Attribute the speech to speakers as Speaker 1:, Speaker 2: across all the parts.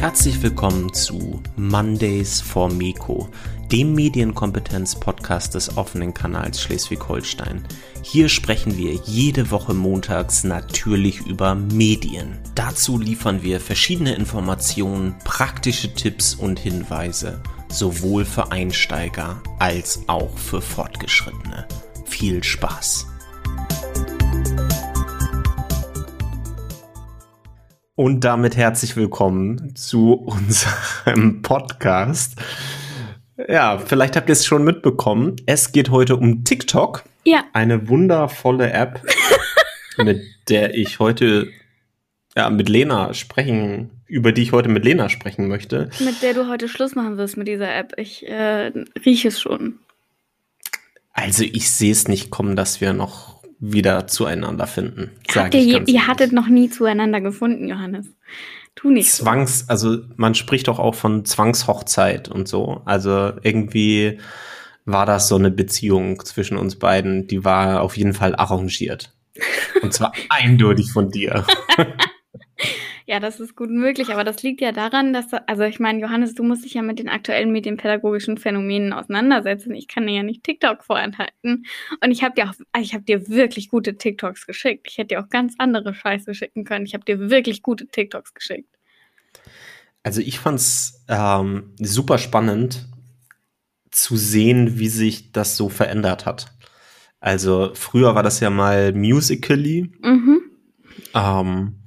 Speaker 1: Herzlich willkommen zu Mondays for Meko, dem Medienkompetenz-Podcast des offenen Kanals Schleswig-Holstein. Hier sprechen wir jede Woche montags natürlich über Medien. Dazu liefern wir verschiedene Informationen, praktische Tipps und Hinweise, sowohl für Einsteiger als auch für Fortgeschrittene. Viel Spaß! Und damit herzlich willkommen zu unserem Podcast. Ja, vielleicht habt ihr es schon mitbekommen. Es geht heute um TikTok.
Speaker 2: Ja.
Speaker 1: Eine wundervolle App, mit der ich heute ja, mit Lena sprechen, über die ich heute mit Lena sprechen möchte.
Speaker 2: Mit der du heute Schluss machen wirst mit dieser App. Ich äh, rieche es schon.
Speaker 1: Also ich sehe es nicht kommen, dass wir noch wieder zueinander finden.
Speaker 2: Habt ihr, je, ihr hattet noch nie zueinander gefunden, Johannes. Tu nicht.
Speaker 1: Zwangs, also man spricht doch auch von Zwangshochzeit und so. Also irgendwie war das so eine Beziehung zwischen uns beiden, die war auf jeden Fall arrangiert. Und zwar eindeutig von dir.
Speaker 2: Ja, das ist gut möglich, aber das liegt ja daran, dass, also ich meine, Johannes, du musst dich ja mit den aktuellen medienpädagogischen Phänomenen auseinandersetzen. Ich kann dir ja nicht TikTok vorenthalten. Und ich habe dir auch, also ich habe dir wirklich gute TikToks geschickt. Ich hätte dir auch ganz andere Scheiße schicken können. Ich habe dir wirklich gute TikToks geschickt.
Speaker 1: Also ich fand's ähm, super spannend zu sehen, wie sich das so verändert hat. Also früher war das ja mal Musically. Mhm. Ähm,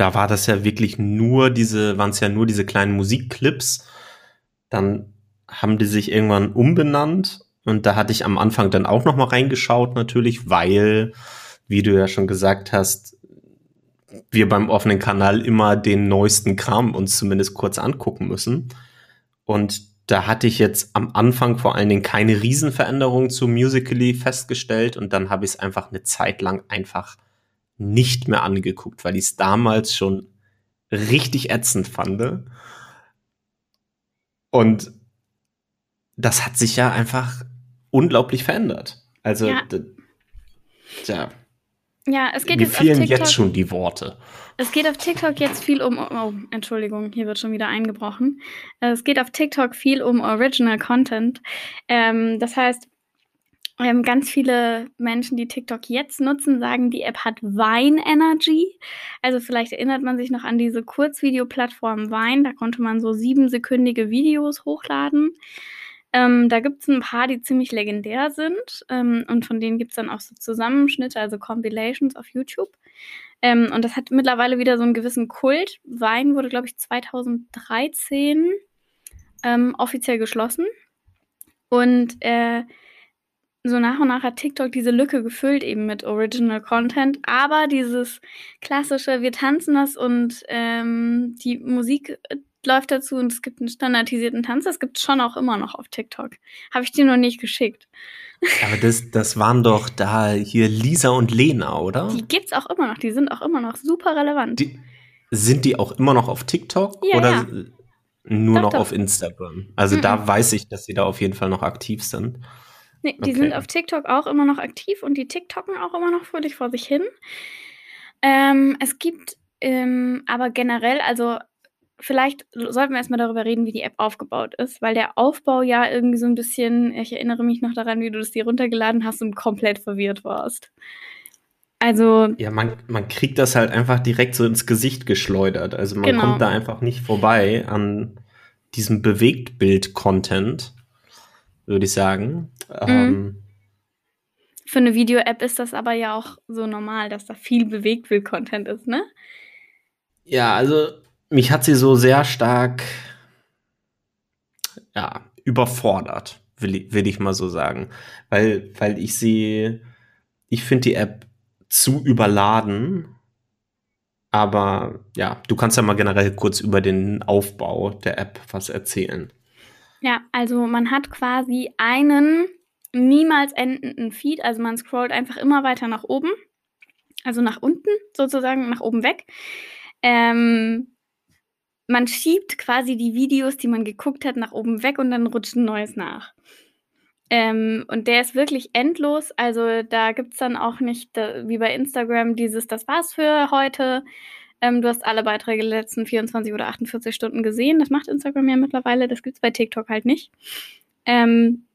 Speaker 1: da war das ja wirklich nur diese, waren es ja nur diese kleinen Musikclips. Dann haben die sich irgendwann umbenannt und da hatte ich am Anfang dann auch noch mal reingeschaut natürlich, weil, wie du ja schon gesagt hast, wir beim offenen Kanal immer den neuesten Kram uns zumindest kurz angucken müssen. Und da hatte ich jetzt am Anfang vor allen Dingen keine Riesenveränderung zu Musically festgestellt und dann habe ich es einfach eine Zeit lang einfach nicht mehr angeguckt, weil ich es damals schon richtig ätzend fand. Und das hat sich ja einfach unglaublich verändert. Also, ja.
Speaker 2: ja. Ja, es geht
Speaker 1: Mir jetzt fehlen jetzt schon die Worte.
Speaker 2: Es geht auf TikTok jetzt viel um. Oh, Entschuldigung, hier wird schon wieder eingebrochen. Es geht auf TikTok viel um Original Content. Ähm, das heißt, ähm, ganz viele Menschen, die TikTok jetzt nutzen, sagen, die App hat Vine Energy. Also vielleicht erinnert man sich noch an diese Kurzvideoplattform Vine. Da konnte man so siebensekündige Videos hochladen. Ähm, da gibt es ein paar, die ziemlich legendär sind. Ähm, und von denen gibt es dann auch so Zusammenschnitte, also Compilations auf YouTube. Ähm, und das hat mittlerweile wieder so einen gewissen Kult. Vine wurde, glaube ich, 2013 ähm, offiziell geschlossen. Und äh, so nach und nach hat TikTok diese Lücke gefüllt eben mit Original Content, aber dieses klassische, wir tanzen das und ähm, die Musik äh, läuft dazu und es gibt einen standardisierten Tanz, das gibt es schon auch immer noch auf TikTok. Habe ich dir noch nicht geschickt.
Speaker 1: Aber das, das waren doch da hier Lisa und Lena, oder?
Speaker 2: Die gibt's auch immer noch, die sind auch immer noch super relevant.
Speaker 1: Die, sind die auch immer noch auf TikTok
Speaker 2: ja,
Speaker 1: oder
Speaker 2: ja.
Speaker 1: nur doch, noch doch. auf Instagram? Also mhm. da weiß ich, dass sie da auf jeden Fall noch aktiv sind.
Speaker 2: Nee, die okay. sind auf TikTok auch immer noch aktiv und die TikToken auch immer noch fröhlich vor sich hin. Ähm, es gibt ähm, aber generell, also vielleicht sollten wir erstmal darüber reden, wie die App aufgebaut ist, weil der Aufbau ja irgendwie so ein bisschen, ich erinnere mich noch daran, wie du das dir runtergeladen hast und komplett verwirrt warst. Also.
Speaker 1: Ja, man, man kriegt das halt einfach direkt so ins Gesicht geschleudert. Also man genau. kommt da einfach nicht vorbei an diesem Bewegtbild-Content würde ich sagen. Mhm. Ähm,
Speaker 2: Für eine Video-App ist das aber ja auch so normal, dass da viel Bewegtbild-Content ist, ne?
Speaker 1: Ja, also mich hat sie so sehr stark ja, überfordert, will ich, will ich mal so sagen. Weil, weil ich sie, ich finde die App zu überladen. Aber ja, du kannst ja mal generell kurz über den Aufbau der App was erzählen.
Speaker 2: Ja, also man hat quasi einen niemals endenden Feed, also man scrollt einfach immer weiter nach oben, also nach unten sozusagen, nach oben weg. Ähm, man schiebt quasi die Videos, die man geguckt hat, nach oben weg und dann rutscht ein neues nach. Ähm, und der ist wirklich endlos. Also da gibt es dann auch nicht, wie bei Instagram, dieses, das war's für heute, ähm, du hast alle Beiträge der letzten 24 oder 48 Stunden gesehen. Das macht Instagram ja mittlerweile, das gibt es bei TikTok halt nicht. Ähm,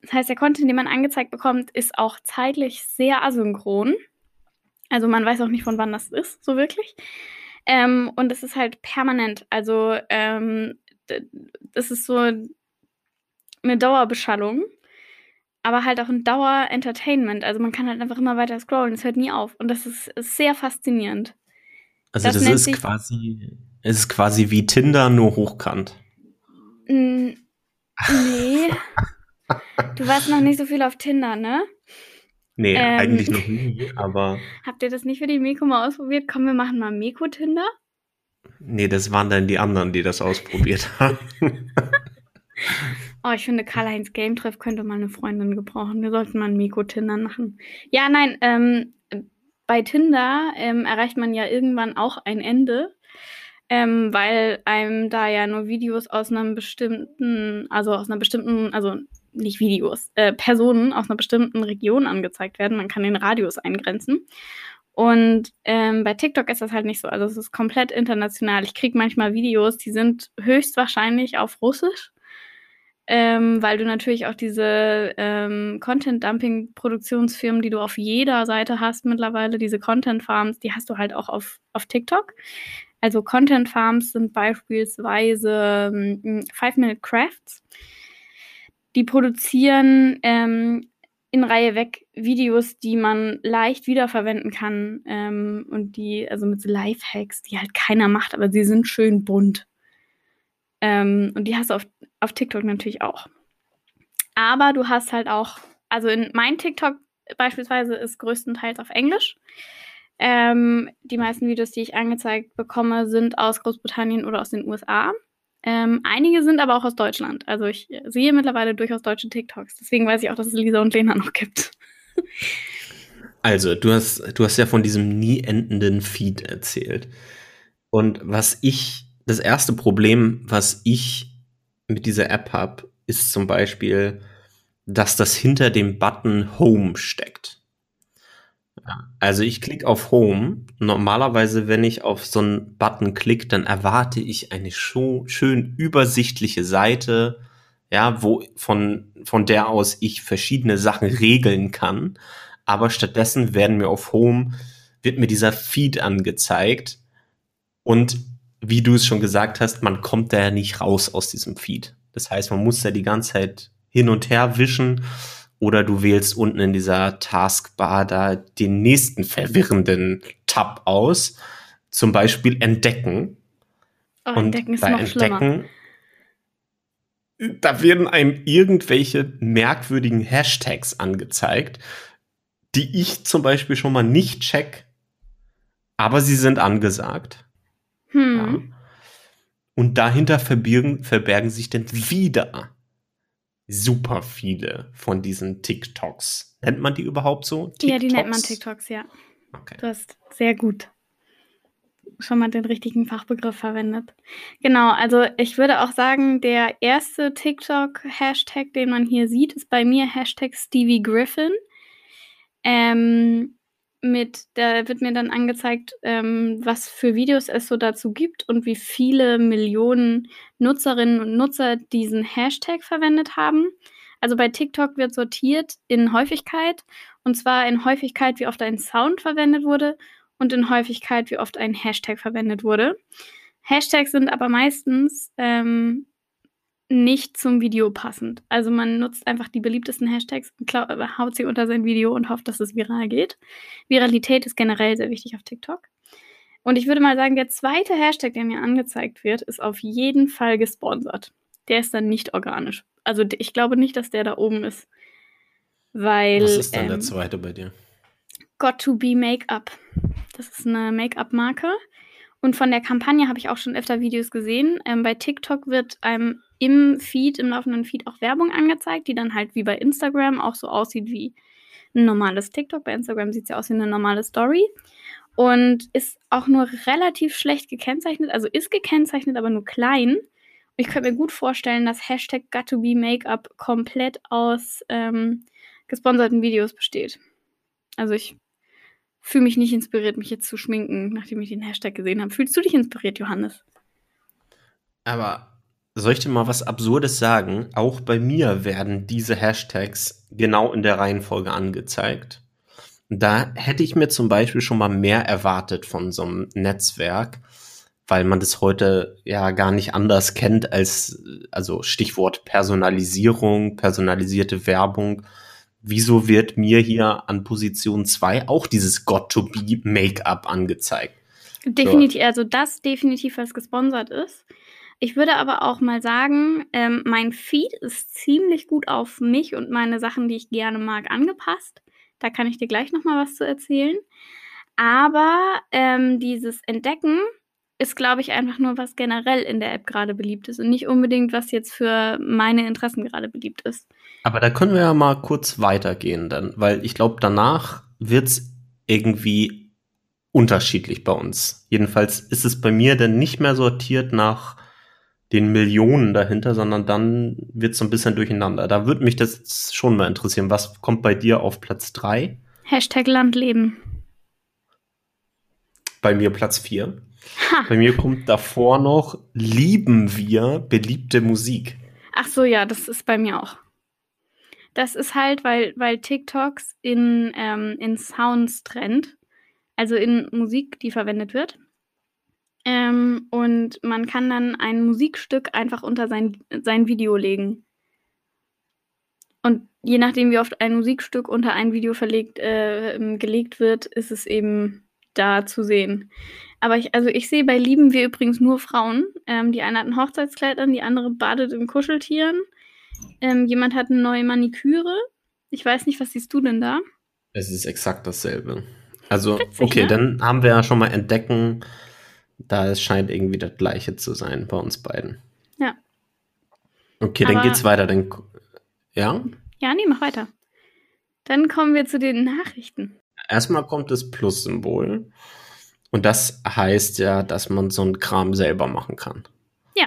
Speaker 2: das heißt, der Content, den man angezeigt bekommt, ist auch zeitlich sehr asynchron. Also man weiß auch nicht, von wann das ist, so wirklich. Ähm, und es ist halt permanent. Also ähm, das ist so eine Dauerbeschallung, aber halt auch ein Dauer-Entertainment. Also man kann halt einfach immer weiter scrollen, es hört nie auf. Und das ist, ist sehr faszinierend.
Speaker 1: Also das, das ist quasi, es ist quasi wie Tinder, nur hochkant.
Speaker 2: Nee. du warst noch nicht so viel auf Tinder, ne?
Speaker 1: Nee, ähm, eigentlich noch nie, aber.
Speaker 2: Habt ihr das nicht für die Miko mal ausprobiert? Komm, wir machen mal Miko-Tinder.
Speaker 1: Nee, das waren dann die anderen, die das ausprobiert haben.
Speaker 2: oh, ich finde, Karl-Heinz Game Treff könnte mal eine Freundin gebrauchen. Wir sollten mal ein Miko-Tinder machen. Ja, nein, ähm, bei Tinder ähm, erreicht man ja irgendwann auch ein Ende. Ähm, weil einem da ja nur Videos aus einem bestimmten, also aus einer bestimmten, also nicht Videos, äh, Personen aus einer bestimmten Region angezeigt werden. Man kann den Radius eingrenzen. Und ähm, bei TikTok ist das halt nicht so. Also es ist komplett international. Ich kriege manchmal Videos, die sind höchstwahrscheinlich auf Russisch, ähm, weil du natürlich auch diese ähm, Content-Dumping-Produktionsfirmen, die du auf jeder Seite hast mittlerweile, diese Content-Farms, die hast du halt auch auf, auf TikTok. Also Content-Farms sind beispielsweise ähm, Five Minute Crafts die produzieren ähm, in Reihe weg Videos, die man leicht wiederverwenden kann ähm, und die, also mit so Lifehacks, die halt keiner macht, aber sie sind schön bunt. Ähm, und die hast du auf, auf TikTok natürlich auch. Aber du hast halt auch, also in mein TikTok beispielsweise ist größtenteils auf Englisch. Ähm, die meisten Videos, die ich angezeigt bekomme, sind aus Großbritannien oder aus den USA. Ähm, einige sind aber auch aus Deutschland. Also ich sehe mittlerweile durchaus deutsche TikToks. Deswegen weiß ich auch, dass es Lisa und Lena noch gibt.
Speaker 1: Also, du hast, du hast ja von diesem nie endenden Feed erzählt. Und was ich, das erste Problem, was ich mit dieser App habe, ist zum Beispiel, dass das hinter dem Button Home steckt. Also ich klicke auf Home. Normalerweise, wenn ich auf so einen Button klicke, dann erwarte ich eine schön übersichtliche Seite, ja, wo von, von der aus ich verschiedene Sachen regeln kann. Aber stattdessen werden mir auf Home, wird mir dieser Feed angezeigt. Und wie du es schon gesagt hast, man kommt da ja nicht raus aus diesem Feed. Das heißt, man muss da die ganze Zeit hin und her wischen oder du wählst unten in dieser Taskbar da den nächsten verwirrenden Tab aus. Zum Beispiel Entdecken.
Speaker 2: Oh, und Entdecken ist bei noch Entdecken,
Speaker 1: schlimmer. Da werden einem irgendwelche merkwürdigen Hashtags angezeigt, die ich zum Beispiel schon mal nicht check, aber sie sind angesagt. Hm. Ja. Und dahinter verbergen, verbergen sich dann wieder super viele von diesen TikToks. Nennt man die überhaupt so?
Speaker 2: TikToks? Ja, die nennt man TikToks, ja. Okay. Du hast sehr gut schon mal den richtigen Fachbegriff verwendet. Genau, also ich würde auch sagen, der erste TikTok-Hashtag, den man hier sieht, ist bei mir Hashtag Stevie Griffin. Ähm, mit, da wird mir dann angezeigt, ähm, was für Videos es so dazu gibt und wie viele Millionen Nutzerinnen und Nutzer diesen Hashtag verwendet haben. Also bei TikTok wird sortiert in Häufigkeit und zwar in Häufigkeit, wie oft ein Sound verwendet wurde und in Häufigkeit, wie oft ein Hashtag verwendet wurde. Hashtags sind aber meistens ähm, nicht zum Video passend. Also man nutzt einfach die beliebtesten Hashtags und haut sie unter sein Video und hofft, dass es viral geht. Viralität ist generell sehr wichtig auf TikTok. Und ich würde mal sagen, der zweite Hashtag, der mir angezeigt wird, ist auf jeden Fall gesponsert. Der ist dann nicht organisch. Also ich glaube nicht, dass der da oben ist. Weil.
Speaker 1: Was ist denn ähm, der zweite bei dir?
Speaker 2: Got to be Make-up. Das ist eine Make-up-Marke. Und von der Kampagne habe ich auch schon öfter Videos gesehen. Ähm, bei TikTok wird einem im Feed, im laufenden Feed auch Werbung angezeigt, die dann halt wie bei Instagram auch so aussieht wie ein normales TikTok. Bei Instagram sieht es ja aus wie eine normale Story. Und ist auch nur relativ schlecht gekennzeichnet, also ist gekennzeichnet, aber nur klein. Ich könnte mir gut vorstellen, dass Hashtag Got2Be komplett aus ähm, gesponserten Videos besteht. Also ich fühle mich nicht inspiriert, mich jetzt zu schminken, nachdem ich den Hashtag gesehen habe. Fühlst du dich inspiriert, Johannes?
Speaker 1: Aber soll ich dir mal was Absurdes sagen? Auch bei mir werden diese Hashtags genau in der Reihenfolge angezeigt. Da hätte ich mir zum Beispiel schon mal mehr erwartet von so einem Netzwerk, weil man das heute ja gar nicht anders kennt als, also Stichwort Personalisierung, personalisierte Werbung. Wieso wird mir hier an Position 2 auch dieses Got-to-Be Make-up angezeigt?
Speaker 2: Definitiv, so. also das definitiv, was gesponsert ist. Ich würde aber auch mal sagen, ähm, mein Feed ist ziemlich gut auf mich und meine Sachen, die ich gerne mag, angepasst. Da kann ich dir gleich noch mal was zu erzählen. Aber ähm, dieses Entdecken ist, glaube ich, einfach nur, was generell in der App gerade beliebt ist und nicht unbedingt, was jetzt für meine Interessen gerade beliebt ist.
Speaker 1: Aber da können wir ja mal kurz weitergehen dann, weil ich glaube, danach wird es irgendwie unterschiedlich bei uns. Jedenfalls ist es bei mir dann nicht mehr sortiert nach den Millionen dahinter, sondern dann wird es so ein bisschen durcheinander. Da würde mich das schon mal interessieren. Was kommt bei dir auf Platz 3?
Speaker 2: Hashtag Landleben.
Speaker 1: Bei mir Platz 4. Bei mir kommt davor noch Lieben wir beliebte Musik.
Speaker 2: Ach so, ja, das ist bei mir auch. Das ist halt, weil, weil TikToks in, ähm, in Sounds trennt, also in Musik, die verwendet wird. Ähm, und man kann dann ein Musikstück einfach unter sein, sein Video legen. Und je nachdem, wie oft ein Musikstück unter ein Video verlegt, äh, gelegt wird, ist es eben da zu sehen. Aber ich, also ich sehe bei Lieben wir übrigens nur Frauen. Ähm, die eine hat ein Hochzeitskleid an, die andere badet in Kuscheltieren. Ähm, jemand hat eine neue Maniküre. Ich weiß nicht, was siehst du denn da?
Speaker 1: Es ist exakt dasselbe. Also, Witzig, okay, ne? dann haben wir ja schon mal entdecken, da es scheint irgendwie das gleiche zu sein bei uns beiden.
Speaker 2: Ja.
Speaker 1: Okay, dann Aber, geht's weiter. Dann, ja?
Speaker 2: Ja, nee, mach weiter. Dann kommen wir zu den Nachrichten.
Speaker 1: Erstmal kommt das Plus-Symbol. Und das heißt ja, dass man so einen Kram selber machen kann.
Speaker 2: Ja.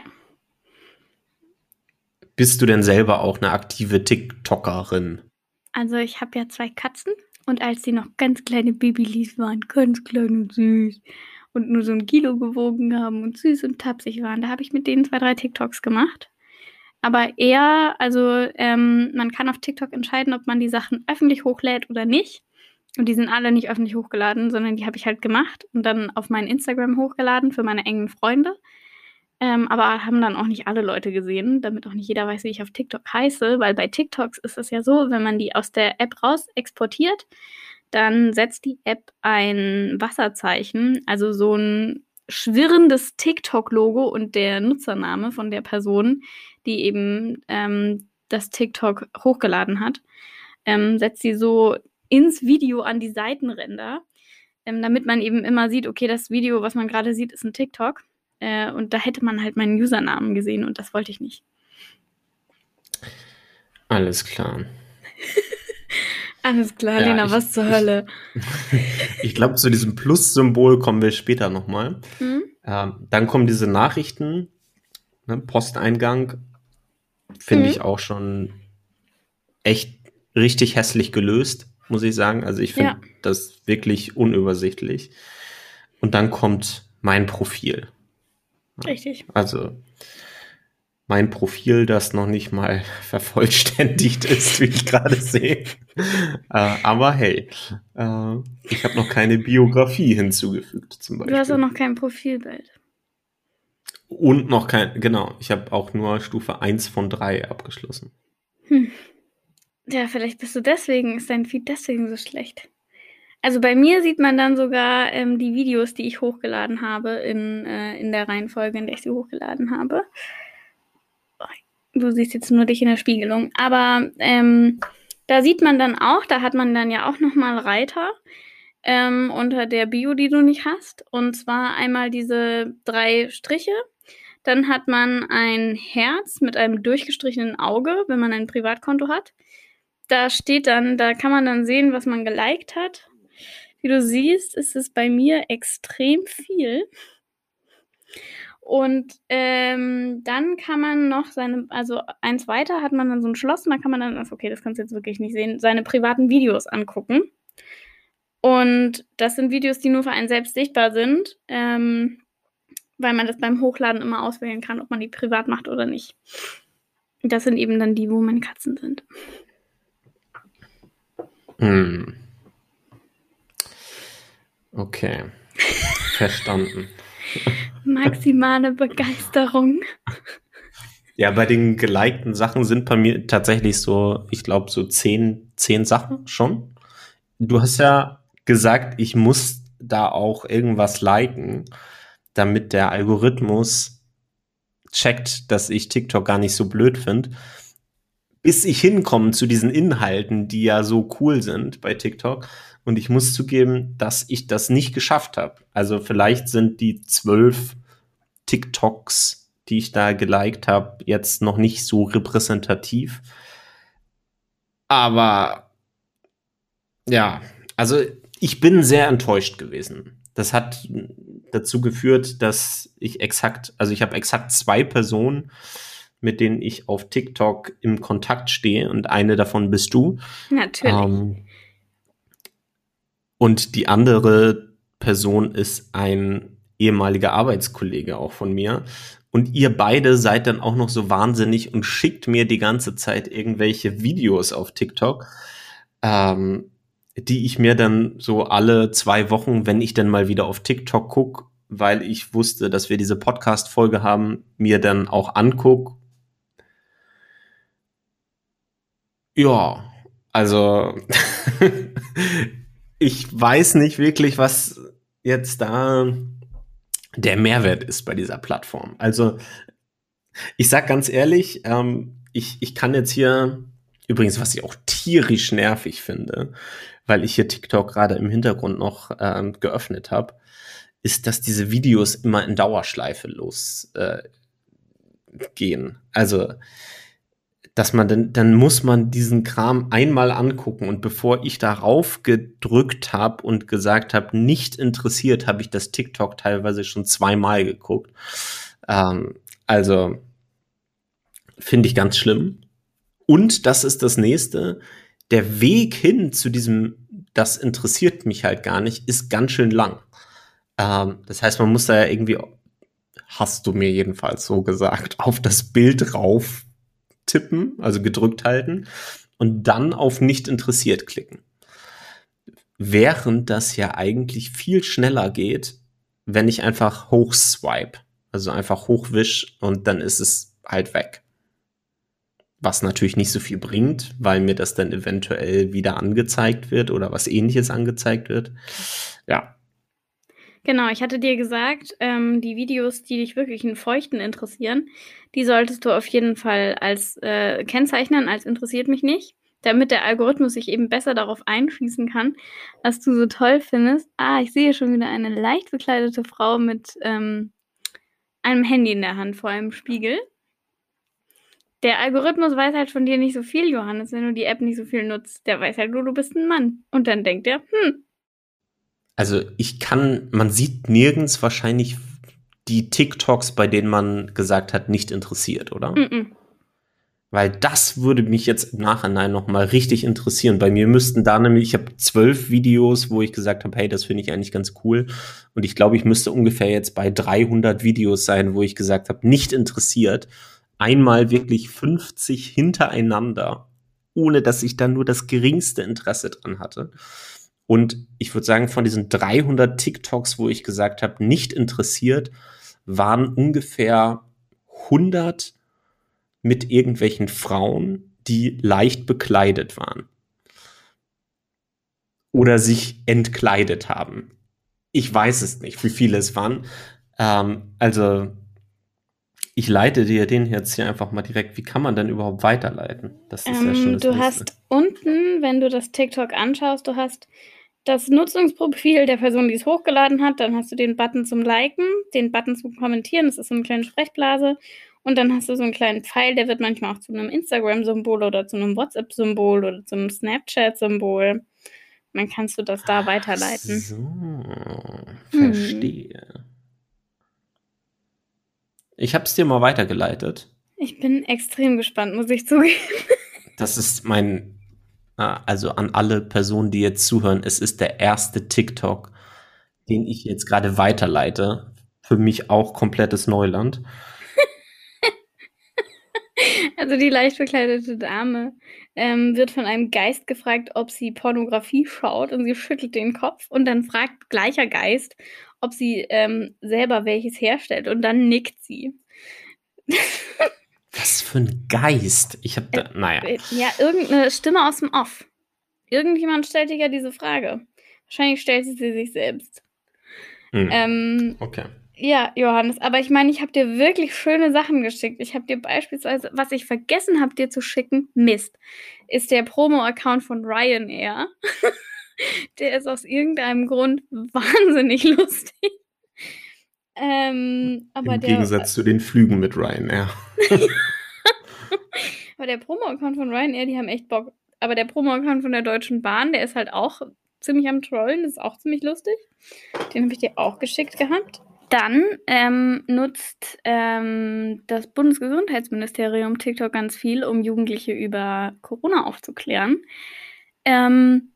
Speaker 1: Bist du denn selber auch eine aktive TikTokerin?
Speaker 2: Also ich habe ja zwei Katzen und als sie noch ganz kleine Babylis waren, ganz klein und süß und nur so ein Kilo gewogen haben und süß und tapsig waren, da habe ich mit denen zwei, drei TikToks gemacht. Aber eher, also ähm, man kann auf TikTok entscheiden, ob man die Sachen öffentlich hochlädt oder nicht. Und die sind alle nicht öffentlich hochgeladen, sondern die habe ich halt gemacht und dann auf mein Instagram hochgeladen für meine engen Freunde. Ähm, aber haben dann auch nicht alle Leute gesehen, damit auch nicht jeder weiß, wie ich auf TikTok heiße, weil bei TikToks ist es ja so, wenn man die aus der App raus exportiert, dann setzt die App ein Wasserzeichen, also so ein schwirrendes TikTok-Logo und der Nutzername von der Person, die eben ähm, das TikTok hochgeladen hat, ähm, setzt sie so ins Video an die Seitenränder, ähm, damit man eben immer sieht, okay, das Video, was man gerade sieht, ist ein TikTok. Äh, und da hätte man halt meinen Usernamen gesehen und das wollte ich nicht.
Speaker 1: Alles klar.
Speaker 2: Alles klar, ja, Lena, ich, was zur Hölle?
Speaker 1: ich glaube, zu diesem Plus-Symbol kommen wir später nochmal. Mhm. Ähm, dann kommen diese Nachrichten, ne, Posteingang, finde mhm. ich auch schon echt richtig hässlich gelöst muss ich sagen. Also ich finde ja. das wirklich unübersichtlich. Und dann kommt mein Profil.
Speaker 2: Richtig.
Speaker 1: Also mein Profil, das noch nicht mal vervollständigt ist, wie ich gerade sehe. äh, aber hey, äh, ich habe noch keine Biografie hinzugefügt zum Beispiel.
Speaker 2: Du hast auch noch kein Profilbild.
Speaker 1: Und noch kein, genau, ich habe auch nur Stufe 1 von 3 abgeschlossen. Hm.
Speaker 2: Ja, vielleicht bist du deswegen, ist dein Feed deswegen so schlecht. Also bei mir sieht man dann sogar ähm, die Videos, die ich hochgeladen habe, in, äh, in der Reihenfolge, in der ich sie hochgeladen habe. Du siehst jetzt nur dich in der Spiegelung. Aber ähm, da sieht man dann auch, da hat man dann ja auch nochmal Reiter ähm, unter der Bio, die du nicht hast. Und zwar einmal diese drei Striche. Dann hat man ein Herz mit einem durchgestrichenen Auge, wenn man ein Privatkonto hat da steht dann, da kann man dann sehen, was man geliked hat. Wie du siehst, ist es bei mir extrem viel. Und ähm, dann kann man noch seine, also eins weiter hat man dann so ein Schloss und da kann man dann, okay, das kannst du jetzt wirklich nicht sehen, seine privaten Videos angucken. Und das sind Videos, die nur für einen selbst sichtbar sind, ähm, weil man das beim Hochladen immer auswählen kann, ob man die privat macht oder nicht. Das sind eben dann die, wo meine Katzen sind.
Speaker 1: Hm. Okay. Verstanden.
Speaker 2: Maximale Begeisterung.
Speaker 1: Ja, bei den gelikten Sachen sind bei mir tatsächlich so, ich glaube, so zehn, zehn Sachen schon. Du hast ja gesagt, ich muss da auch irgendwas liken, damit der Algorithmus checkt, dass ich TikTok gar nicht so blöd finde. Bis ich hinkomme zu diesen Inhalten, die ja so cool sind bei TikTok. Und ich muss zugeben, dass ich das nicht geschafft habe. Also vielleicht sind die zwölf TikToks die ich da geliked habe, jetzt noch nicht so repräsentativ. Aber ja, also ich bin sehr enttäuscht gewesen. Das hat dazu geführt, dass ich exakt, also ich habe exakt zwei Personen, mit denen ich auf TikTok im Kontakt stehe und eine davon bist du.
Speaker 2: Natürlich. Ähm,
Speaker 1: und die andere Person ist ein ehemaliger Arbeitskollege auch von mir. Und ihr beide seid dann auch noch so wahnsinnig und schickt mir die ganze Zeit irgendwelche Videos auf TikTok, ähm, die ich mir dann so alle zwei Wochen, wenn ich dann mal wieder auf TikTok gucke, weil ich wusste, dass wir diese Podcast-Folge haben, mir dann auch anguck. Ja, also ich weiß nicht wirklich, was jetzt da der Mehrwert ist bei dieser Plattform. Also ich sag ganz ehrlich, ähm, ich, ich kann jetzt hier, übrigens, was ich auch tierisch nervig finde, weil ich hier TikTok gerade im Hintergrund noch ähm, geöffnet habe, ist, dass diese Videos immer in Dauerschleife losgehen. Äh, also dass man dann, dann muss man diesen Kram einmal angucken und bevor ich darauf gedrückt habe und gesagt habe, nicht interessiert, habe ich das TikTok teilweise schon zweimal geguckt. Ähm, also finde ich ganz schlimm. Und das ist das nächste. Der Weg hin zu diesem, das interessiert mich halt gar nicht, ist ganz schön lang. Ähm, das heißt, man muss da ja irgendwie, hast du mir jedenfalls so gesagt, auf das Bild rauf tippen, also gedrückt halten und dann auf nicht interessiert klicken. Während das ja eigentlich viel schneller geht, wenn ich einfach hochswipe, also einfach hochwisch und dann ist es halt weg. Was natürlich nicht so viel bringt, weil mir das dann eventuell wieder angezeigt wird oder was ähnliches angezeigt wird. Ja,
Speaker 2: Genau, ich hatte dir gesagt, ähm, die Videos, die dich wirklich in Feuchten interessieren, die solltest du auf jeden Fall als äh, kennzeichnen, als interessiert mich nicht, damit der Algorithmus sich eben besser darauf einschließen kann, was du so toll findest. Ah, ich sehe schon wieder eine leicht bekleidete Frau mit ähm, einem Handy in der Hand vor einem Spiegel. Der Algorithmus weiß halt von dir nicht so viel, Johannes, wenn du die App nicht so viel nutzt. Der weiß halt nur, du bist ein Mann. Und dann denkt er, hm,
Speaker 1: also ich kann, man sieht nirgends wahrscheinlich die TikToks, bei denen man gesagt hat, nicht interessiert, oder? Mm -mm. Weil das würde mich jetzt im Nachhinein noch mal richtig interessieren. Bei mir müssten da nämlich, ich habe zwölf Videos, wo ich gesagt habe, hey, das finde ich eigentlich ganz cool. Und ich glaube, ich müsste ungefähr jetzt bei 300 Videos sein, wo ich gesagt habe, nicht interessiert. Einmal wirklich 50 hintereinander, ohne dass ich dann nur das geringste Interesse dran hatte. Und ich würde sagen, von diesen 300 TikToks, wo ich gesagt habe, nicht interessiert, waren ungefähr 100 mit irgendwelchen Frauen, die leicht bekleidet waren. Oder sich entkleidet haben. Ich weiß es nicht, wie viele es waren. Ähm, also, ich leite dir den jetzt hier einfach mal direkt. Wie kann man denn überhaupt weiterleiten?
Speaker 2: Das ist ähm, ja schon das Du nächste. hast unten, wenn du das TikTok anschaust, du hast das Nutzungsprofil der Person, die es hochgeladen hat. Dann hast du den Button zum Liken, den Button zum Kommentieren, das ist so eine kleine Sprechblase. Und dann hast du so einen kleinen Pfeil, der wird manchmal auch zu einem Instagram-Symbol oder zu einem WhatsApp-Symbol oder zu einem Snapchat-Symbol. Dann kannst du das da weiterleiten.
Speaker 1: So, verstehe. Hm. Ich habe es dir mal weitergeleitet.
Speaker 2: Ich bin extrem gespannt, muss ich zugeben.
Speaker 1: Das ist mein also an alle Personen, die jetzt zuhören, es ist der erste TikTok, den ich jetzt gerade weiterleite. Für mich auch komplettes Neuland.
Speaker 2: Also die leicht bekleidete Dame ähm, wird von einem Geist gefragt, ob sie Pornografie schaut und sie schüttelt den Kopf und dann fragt gleicher Geist, ob sie ähm, selber welches herstellt und dann nickt sie.
Speaker 1: Was für ein Geist. Ich habe da,
Speaker 2: Äh,
Speaker 1: naja.
Speaker 2: äh, Ja, irgendeine Stimme aus dem Off. Irgendjemand stellt dir ja diese Frage. Wahrscheinlich stellt sie sie sich selbst.
Speaker 1: Hm.
Speaker 2: Ähm,
Speaker 1: Okay.
Speaker 2: ja, Johannes, aber ich meine, ich habe dir wirklich schöne Sachen geschickt. Ich habe dir beispielsweise, was ich vergessen habe, dir zu schicken, Mist, ist der Promo-Account von Ryanair. der ist aus irgendeinem Grund wahnsinnig lustig. Ähm, aber
Speaker 1: Im
Speaker 2: der,
Speaker 1: Gegensatz zu den Flügen mit Ryanair.
Speaker 2: Aber der Promo-Account von Ryanair, die haben echt Bock. Aber der Promo-Account von der Deutschen Bahn, der ist halt auch ziemlich am Trollen. Das ist auch ziemlich lustig. Den habe ich dir auch geschickt gehabt. Dann ähm, nutzt ähm, das Bundesgesundheitsministerium TikTok ganz viel, um Jugendliche über Corona aufzuklären. Ähm,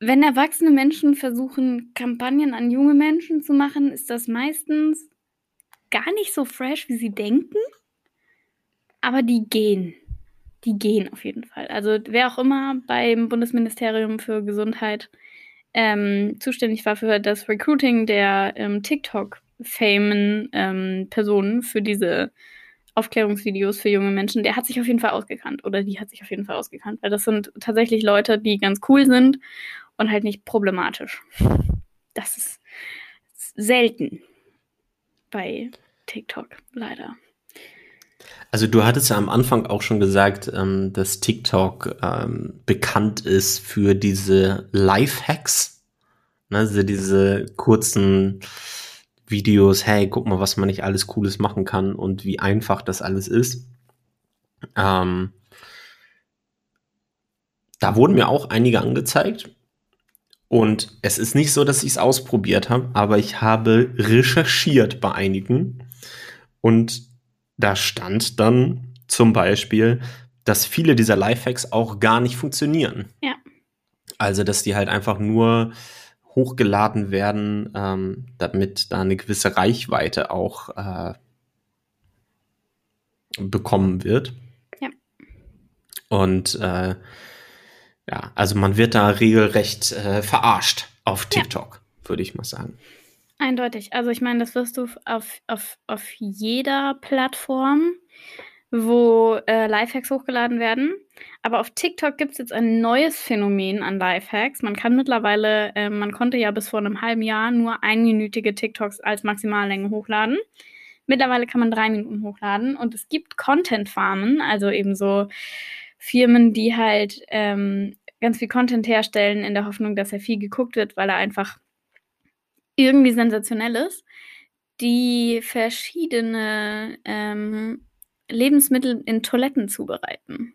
Speaker 2: wenn erwachsene Menschen versuchen, Kampagnen an junge Menschen zu machen, ist das meistens gar nicht so fresh, wie sie denken. Aber die gehen. Die gehen auf jeden Fall. Also wer auch immer beim Bundesministerium für Gesundheit ähm, zuständig war für das Recruiting der ähm, TikTok-famen ähm, für diese Aufklärungsvideos für junge Menschen, der hat sich auf jeden Fall ausgekannt. Oder die hat sich auf jeden Fall ausgekannt. Weil das sind tatsächlich Leute, die ganz cool sind und halt nicht problematisch. Das ist selten bei TikTok, leider.
Speaker 1: Also du hattest ja am Anfang auch schon gesagt, ähm, dass TikTok ähm, bekannt ist für diese Life-Hacks. Ne, also diese kurzen Videos, hey, guck mal, was man nicht alles Cooles machen kann und wie einfach das alles ist. Ähm, da wurden mir auch einige angezeigt. Und es ist nicht so, dass ich es ausprobiert habe, aber ich habe recherchiert bei einigen. Und da stand dann zum Beispiel, dass viele dieser Lifehacks auch gar nicht funktionieren.
Speaker 2: Ja.
Speaker 1: Also, dass die halt einfach nur hochgeladen werden, ähm, damit da eine gewisse Reichweite auch äh, bekommen wird.
Speaker 2: Ja.
Speaker 1: Und äh, ja, also man wird da regelrecht äh, verarscht auf
Speaker 2: Ja.
Speaker 1: TikTok, würde ich mal sagen.
Speaker 2: Eindeutig. Also ich meine, das wirst du auf, auf, auf jeder Plattform, wo äh, Lifehacks hochgeladen werden. Aber auf TikTok gibt es jetzt ein neues Phänomen an Lifehacks. Man kann mittlerweile, äh, man konnte ja bis vor einem halben Jahr nur einminütige TikToks als Maximallänge hochladen. Mittlerweile kann man drei Minuten hochladen und es gibt Content-Farmen, also eben so Firmen, die halt ähm, ganz viel Content herstellen in der Hoffnung, dass er viel geguckt wird, weil er einfach irgendwie sensationell ist, die verschiedene ähm, Lebensmittel in Toiletten zubereiten.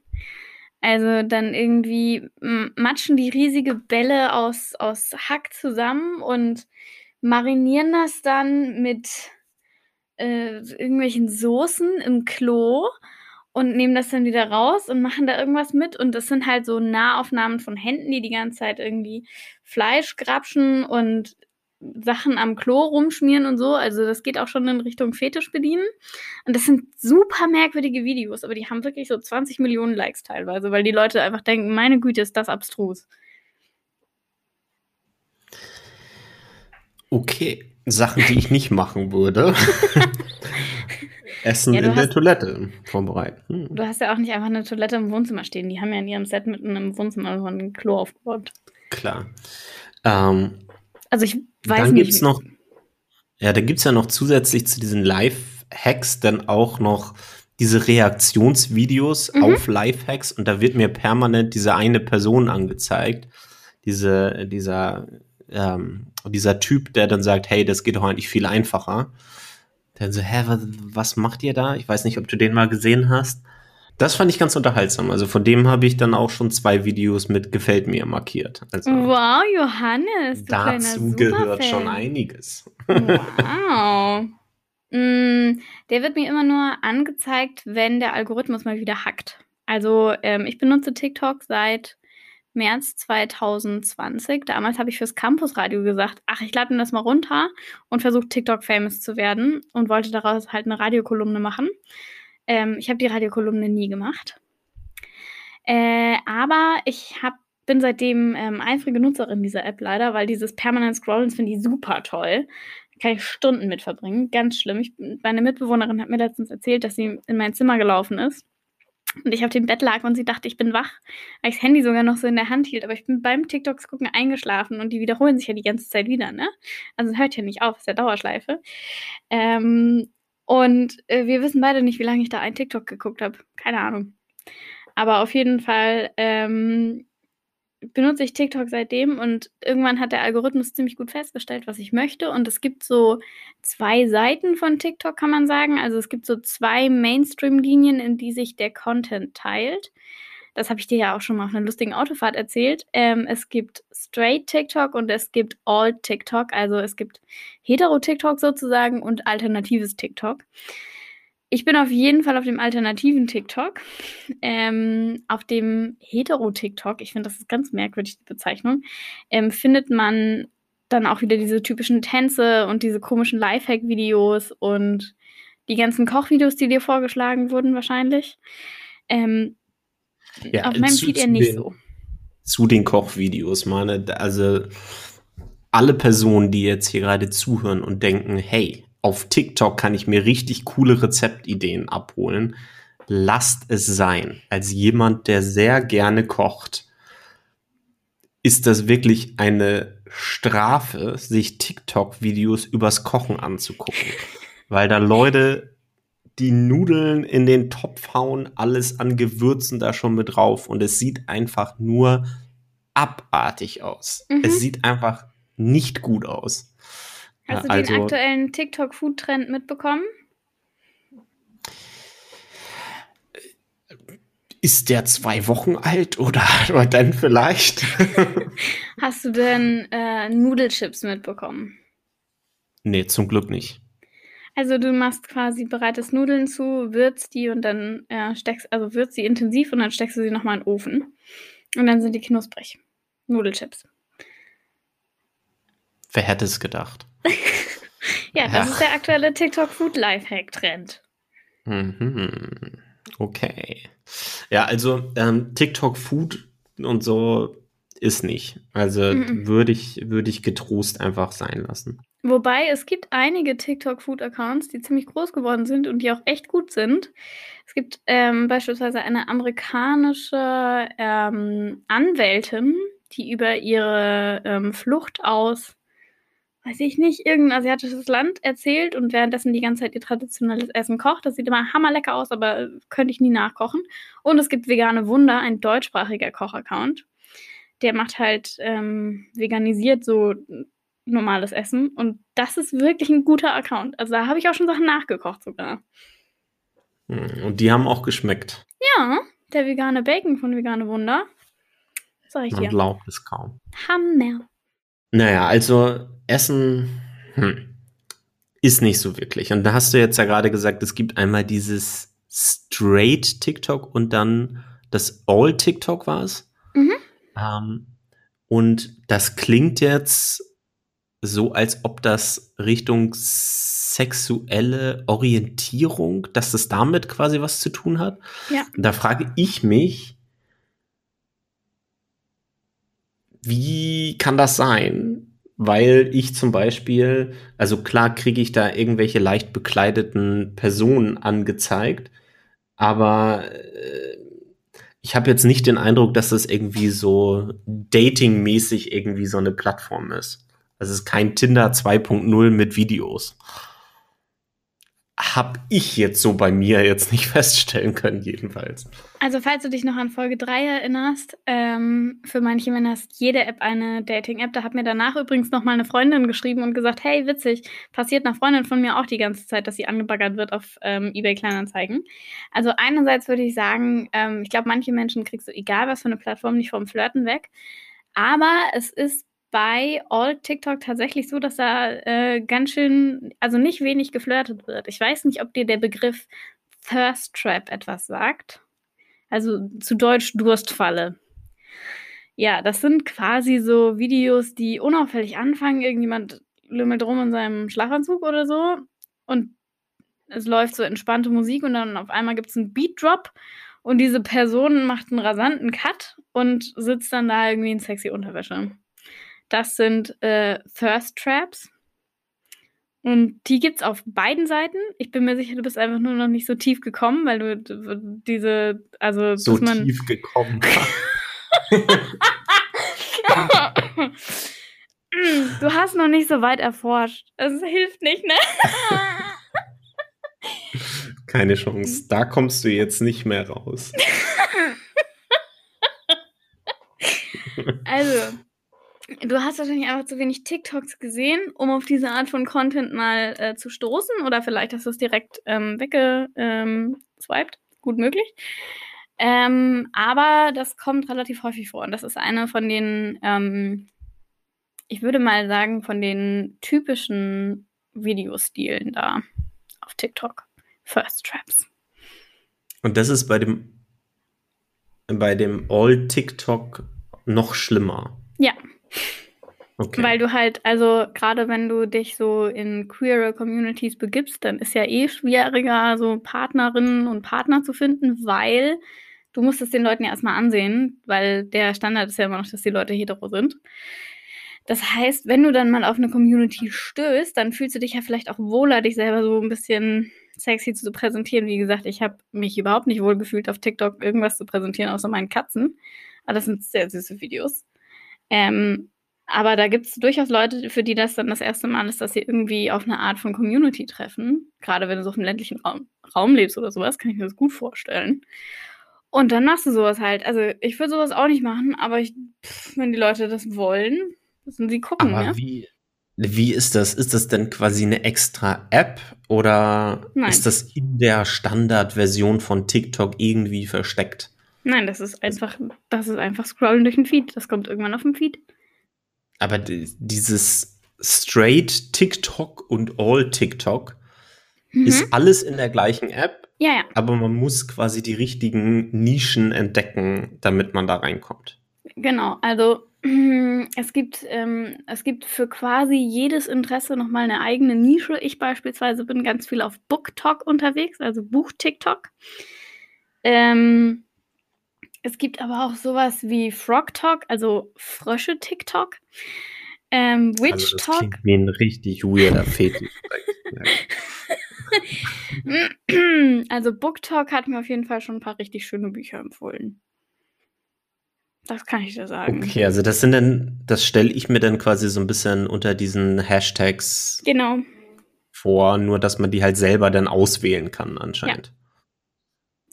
Speaker 2: Also dann irgendwie matschen die riesige Bälle aus, aus Hack zusammen und marinieren das dann mit äh, irgendwelchen Soßen im Klo und nehmen das dann wieder raus und machen da irgendwas mit. Und das sind halt so Nahaufnahmen von Händen, die die ganze Zeit irgendwie Fleisch grapschen und Sachen am Klo rumschmieren und so. Also das geht auch schon in Richtung Fetisch bedienen. Und das sind super merkwürdige Videos, aber die haben wirklich so 20 Millionen Likes teilweise, weil die Leute einfach denken, meine Güte, ist das abstrus.
Speaker 1: Okay, Sachen, die ich nicht machen würde. Essen
Speaker 2: Ja,
Speaker 1: in der
Speaker 2: hast-
Speaker 1: Toilette vorbereiten. Hm.
Speaker 2: Du hast ja auch nicht einfach eine Toilette im Wohnzimmer stehen. Die haben ja in ihrem Set mitten im Wohnzimmer so ein Klo aufgebaut.
Speaker 1: Klar. Ähm,
Speaker 2: Also ich weiß
Speaker 1: dann
Speaker 2: nicht.
Speaker 1: gibt's noch, ja, da gibt's ja noch zusätzlich zu diesen Live-Hacks dann auch noch diese Reaktionsvideos
Speaker 2: Mhm.
Speaker 1: auf Live-Hacks und da wird mir permanent diese eine Person angezeigt, diese, dieser, ähm, dieser Typ, der dann sagt, hey, das geht doch eigentlich viel einfacher. Dann so, hä, was, was macht ihr da? Ich weiß nicht, ob du den mal gesehen hast. Das fand ich ganz unterhaltsam. Also von dem habe ich dann auch schon zwei Videos mit gefällt mir markiert. Also
Speaker 2: Wow, Johannes,
Speaker 1: dazu gehört schon einiges.
Speaker 2: Wow. Mm, der wird mir immer nur angezeigt, wenn der Algorithmus mal wieder hackt. Also ähm, ich benutze TikTok seit März 2020. Damals habe ich fürs Campusradio gesagt, ach, ich lade das mal runter und versuche TikTok famous zu werden und wollte daraus halt eine Radiokolumne machen. Ähm, ich habe die Radiokolumne nie gemacht. Äh, aber ich hab, bin seitdem ähm, eifrige Nutzerin dieser App leider, weil dieses permanent Scrollen finde ich super toll. Da kann ich Stunden mit verbringen. Ganz schlimm. Ich, meine Mitbewohnerin hat mir letztens erzählt, dass sie in mein Zimmer gelaufen ist und ich auf dem Bett lag und sie dachte, ich bin wach, weil ich das Handy sogar noch so in der Hand hielt. Aber ich bin beim TikToks gucken eingeschlafen und die wiederholen sich ja die ganze Zeit wieder, ne? Also es hört ja nicht auf, ist ja Dauerschleife. Ähm, und äh, wir wissen beide nicht, wie lange ich da ein TikTok geguckt habe. Keine Ahnung. Aber auf jeden Fall ähm, benutze ich TikTok seitdem und irgendwann hat der Algorithmus ziemlich gut festgestellt, was ich möchte. Und es gibt so zwei Seiten von TikTok, kann man sagen. Also es gibt so zwei Mainstream-Linien, in die sich der Content teilt. Das habe ich dir ja auch schon mal auf einer lustigen Autofahrt erzählt. Ähm, es gibt Straight TikTok und es gibt All TikTok. Also es gibt Hetero TikTok sozusagen und alternatives TikTok. Ich bin auf jeden Fall auf dem alternativen TikTok. Ähm, auf dem Hetero-TikTok, ich finde, das ist ganz merkwürdig, die Bezeichnung, ähm, findet man dann auch wieder diese typischen Tänze und diese komischen Lifehack-Videos und die ganzen Kochvideos, die dir vorgeschlagen wurden, wahrscheinlich. Ähm, ja, auf meinem Feed eher nicht den, so.
Speaker 1: Zu den Kochvideos, meine, also alle Personen, die jetzt hier gerade zuhören und denken, hey, auf TikTok kann ich mir richtig coole Rezeptideen abholen. Lasst es sein. Als jemand, der sehr gerne kocht, ist das wirklich eine Strafe, sich TikTok-Videos übers Kochen anzugucken. Weil da Leute die Nudeln in den Topf hauen, alles an Gewürzen da schon mit drauf und es sieht einfach nur abartig aus. Mhm. Es sieht einfach nicht gut aus.
Speaker 2: Hast du also, den aktuellen TikTok-Food-Trend mitbekommen?
Speaker 1: Ist der zwei Wochen alt oder, oder dann vielleicht?
Speaker 2: Hast du denn äh, Nudelchips mitbekommen?
Speaker 1: Nee, zum Glück nicht.
Speaker 2: Also du machst quasi bereitest Nudeln zu, würzt die und dann äh, steckst, also würzt sie intensiv und dann steckst du sie nochmal in den Ofen. Und dann sind die knusprig. Nudelchips.
Speaker 1: Wer hätte es gedacht?
Speaker 2: ja, das Ach. ist der aktuelle TikTok Food Lifehack Trend.
Speaker 1: Mhm. Okay. Ja, also ähm, TikTok Food und so ist nicht. Also mhm. würde ich, würd ich getrost einfach sein lassen.
Speaker 2: Wobei es gibt einige TikTok Food Accounts, die ziemlich groß geworden sind und die auch echt gut sind. Es gibt ähm, beispielsweise eine amerikanische ähm, Anwältin, die über ihre ähm, Flucht aus weiß ich nicht, irgendein asiatisches Land erzählt und währenddessen die ganze Zeit ihr traditionelles Essen kocht. Das sieht immer hammerlecker aus, aber könnte ich nie nachkochen. Und es gibt Vegane Wunder, ein deutschsprachiger Kochaccount. Der macht halt ähm, veganisiert so normales Essen. Und das ist wirklich ein guter Account. Also da habe ich auch schon Sachen nachgekocht sogar.
Speaker 1: Hm, und die haben auch geschmeckt.
Speaker 2: Ja, der vegane Bacon von Vegane Wunder.
Speaker 1: Sag ich Man dir. Man glaubt es kaum.
Speaker 2: Hammer.
Speaker 1: Naja, also Essen hm, ist nicht so wirklich. Und da hast du jetzt ja gerade gesagt, es gibt einmal dieses Straight TikTok und dann das All TikTok war es. Mhm. Ähm, und das klingt jetzt so, als ob das Richtung sexuelle Orientierung, dass das damit quasi was zu tun hat.
Speaker 2: Ja.
Speaker 1: Da frage ich mich, wie kann das sein? weil ich zum Beispiel, also klar kriege ich da irgendwelche leicht bekleideten Personen angezeigt, aber äh, ich habe jetzt nicht den Eindruck, dass das irgendwie so datingmäßig irgendwie so eine Plattform ist. Also es ist kein Tinder 2.0 mit Videos habe ich jetzt so bei mir jetzt nicht feststellen können, jedenfalls.
Speaker 2: Also, falls du dich noch an Folge 3 erinnerst, ähm, für manche Männer ist jede App eine Dating-App. Da hat mir danach übrigens noch mal eine Freundin geschrieben und gesagt: Hey, witzig, passiert einer Freundin von mir auch die ganze Zeit, dass sie angebaggert wird auf ähm, eBay Kleinanzeigen. Also, einerseits würde ich sagen, ähm, ich glaube, manche Menschen kriegst du, egal was für eine Plattform, nicht vom Flirten weg. Aber es ist bei All TikTok tatsächlich so, dass da äh, ganz schön, also nicht wenig geflirtet wird. Ich weiß nicht, ob dir der Begriff Thirst Trap etwas sagt. Also zu Deutsch Durstfalle. Ja, das sind quasi so Videos, die unauffällig anfangen. Irgendjemand lümmelt rum in seinem Schlafanzug oder so und es läuft so entspannte Musik und dann auf einmal gibt es einen Beat-Drop und diese Person macht einen rasanten Cut und sitzt dann da irgendwie in sexy Unterwäsche. Das sind äh, Thirst Traps. Und die gibt es auf beiden Seiten. Ich bin mir sicher, du bist einfach nur noch nicht so tief gekommen, weil du diese, also
Speaker 1: so tief gekommen.
Speaker 2: du hast noch nicht so weit erforscht. Es hilft nicht, ne?
Speaker 1: Keine Chance. Da kommst du jetzt nicht mehr raus.
Speaker 2: also, du hast wahrscheinlich einfach zu wenig TikToks gesehen, um auf diese Art von Content mal äh, zu stoßen. Oder vielleicht hast du es direkt ähm, weggeswiped. Ähm, Gut möglich. Ähm, aber das kommt relativ häufig vor. Und das ist eine von den, ähm, ich würde mal sagen, von den typischen Videostilen da auf TikTok. First Traps.
Speaker 1: Und das ist bei dem, bei dem All TikTok noch schlimmer.
Speaker 2: Ja. Okay. Weil du halt, also gerade wenn du dich so in queere Communities begibst, dann ist ja eh schwieriger, so Partnerinnen und Partner zu finden, weil du musst es den Leuten ja erstmal ansehen, weil der Standard ist ja immer noch, dass die Leute hetero sind. Das heißt, wenn du dann mal auf eine Community stößt, dann fühlst du dich ja vielleicht auch wohler, dich selber so ein bisschen sexy zu präsentieren. Wie gesagt, ich habe mich überhaupt nicht wohl gefühlt, auf TikTok irgendwas zu präsentieren, außer meinen Katzen. Aber das sind sehr süße Videos. Ähm, aber da gibt es durchaus Leute, für die das dann das erste Mal ist, dass sie irgendwie auf eine Art von Community treffen. Gerade wenn du so auf einem ländlichen Raum, Raum lebst oder sowas, kann ich mir das gut vorstellen. Und dann machst du sowas halt. Also ich würde sowas auch nicht machen, aber ich, pff, wenn die Leute das wollen, müssen sie gucken.
Speaker 1: Aber
Speaker 2: ne?
Speaker 1: wie, wie ist das? Ist das denn quasi eine extra App oder Nein. ist das in der Standardversion von TikTok irgendwie versteckt?
Speaker 2: Nein, das ist einfach, das ist einfach Scrollen durch den Feed. Das kommt irgendwann auf dem Feed.
Speaker 1: Aber dieses Straight TikTok und All TikTok mhm. ist alles in der gleichen App.
Speaker 2: Ja, ja.
Speaker 1: Aber man muss quasi die richtigen Nischen entdecken, damit man da reinkommt.
Speaker 2: Genau, also Es gibt, ähm, es gibt für quasi jedes Interesse nochmal eine eigene Nische. Ich beispielsweise bin ganz viel auf BookTok unterwegs, also Buch-TikTok. Ähm, es gibt aber auch sowas wie FrogTok, also Frösche-TikTok. Ähm, Witch also das Talk.
Speaker 1: wie ein richtig weirder Fetisch.
Speaker 2: also BookTok hat mir auf jeden Fall schon ein paar richtig schöne Bücher empfohlen. Das kann ich dir sagen.
Speaker 1: Okay, also das sind dann, das stelle ich mir dann quasi so ein bisschen unter diesen Hashtags
Speaker 2: genau.
Speaker 1: vor, nur dass man die halt selber dann auswählen kann anscheinend. Ja.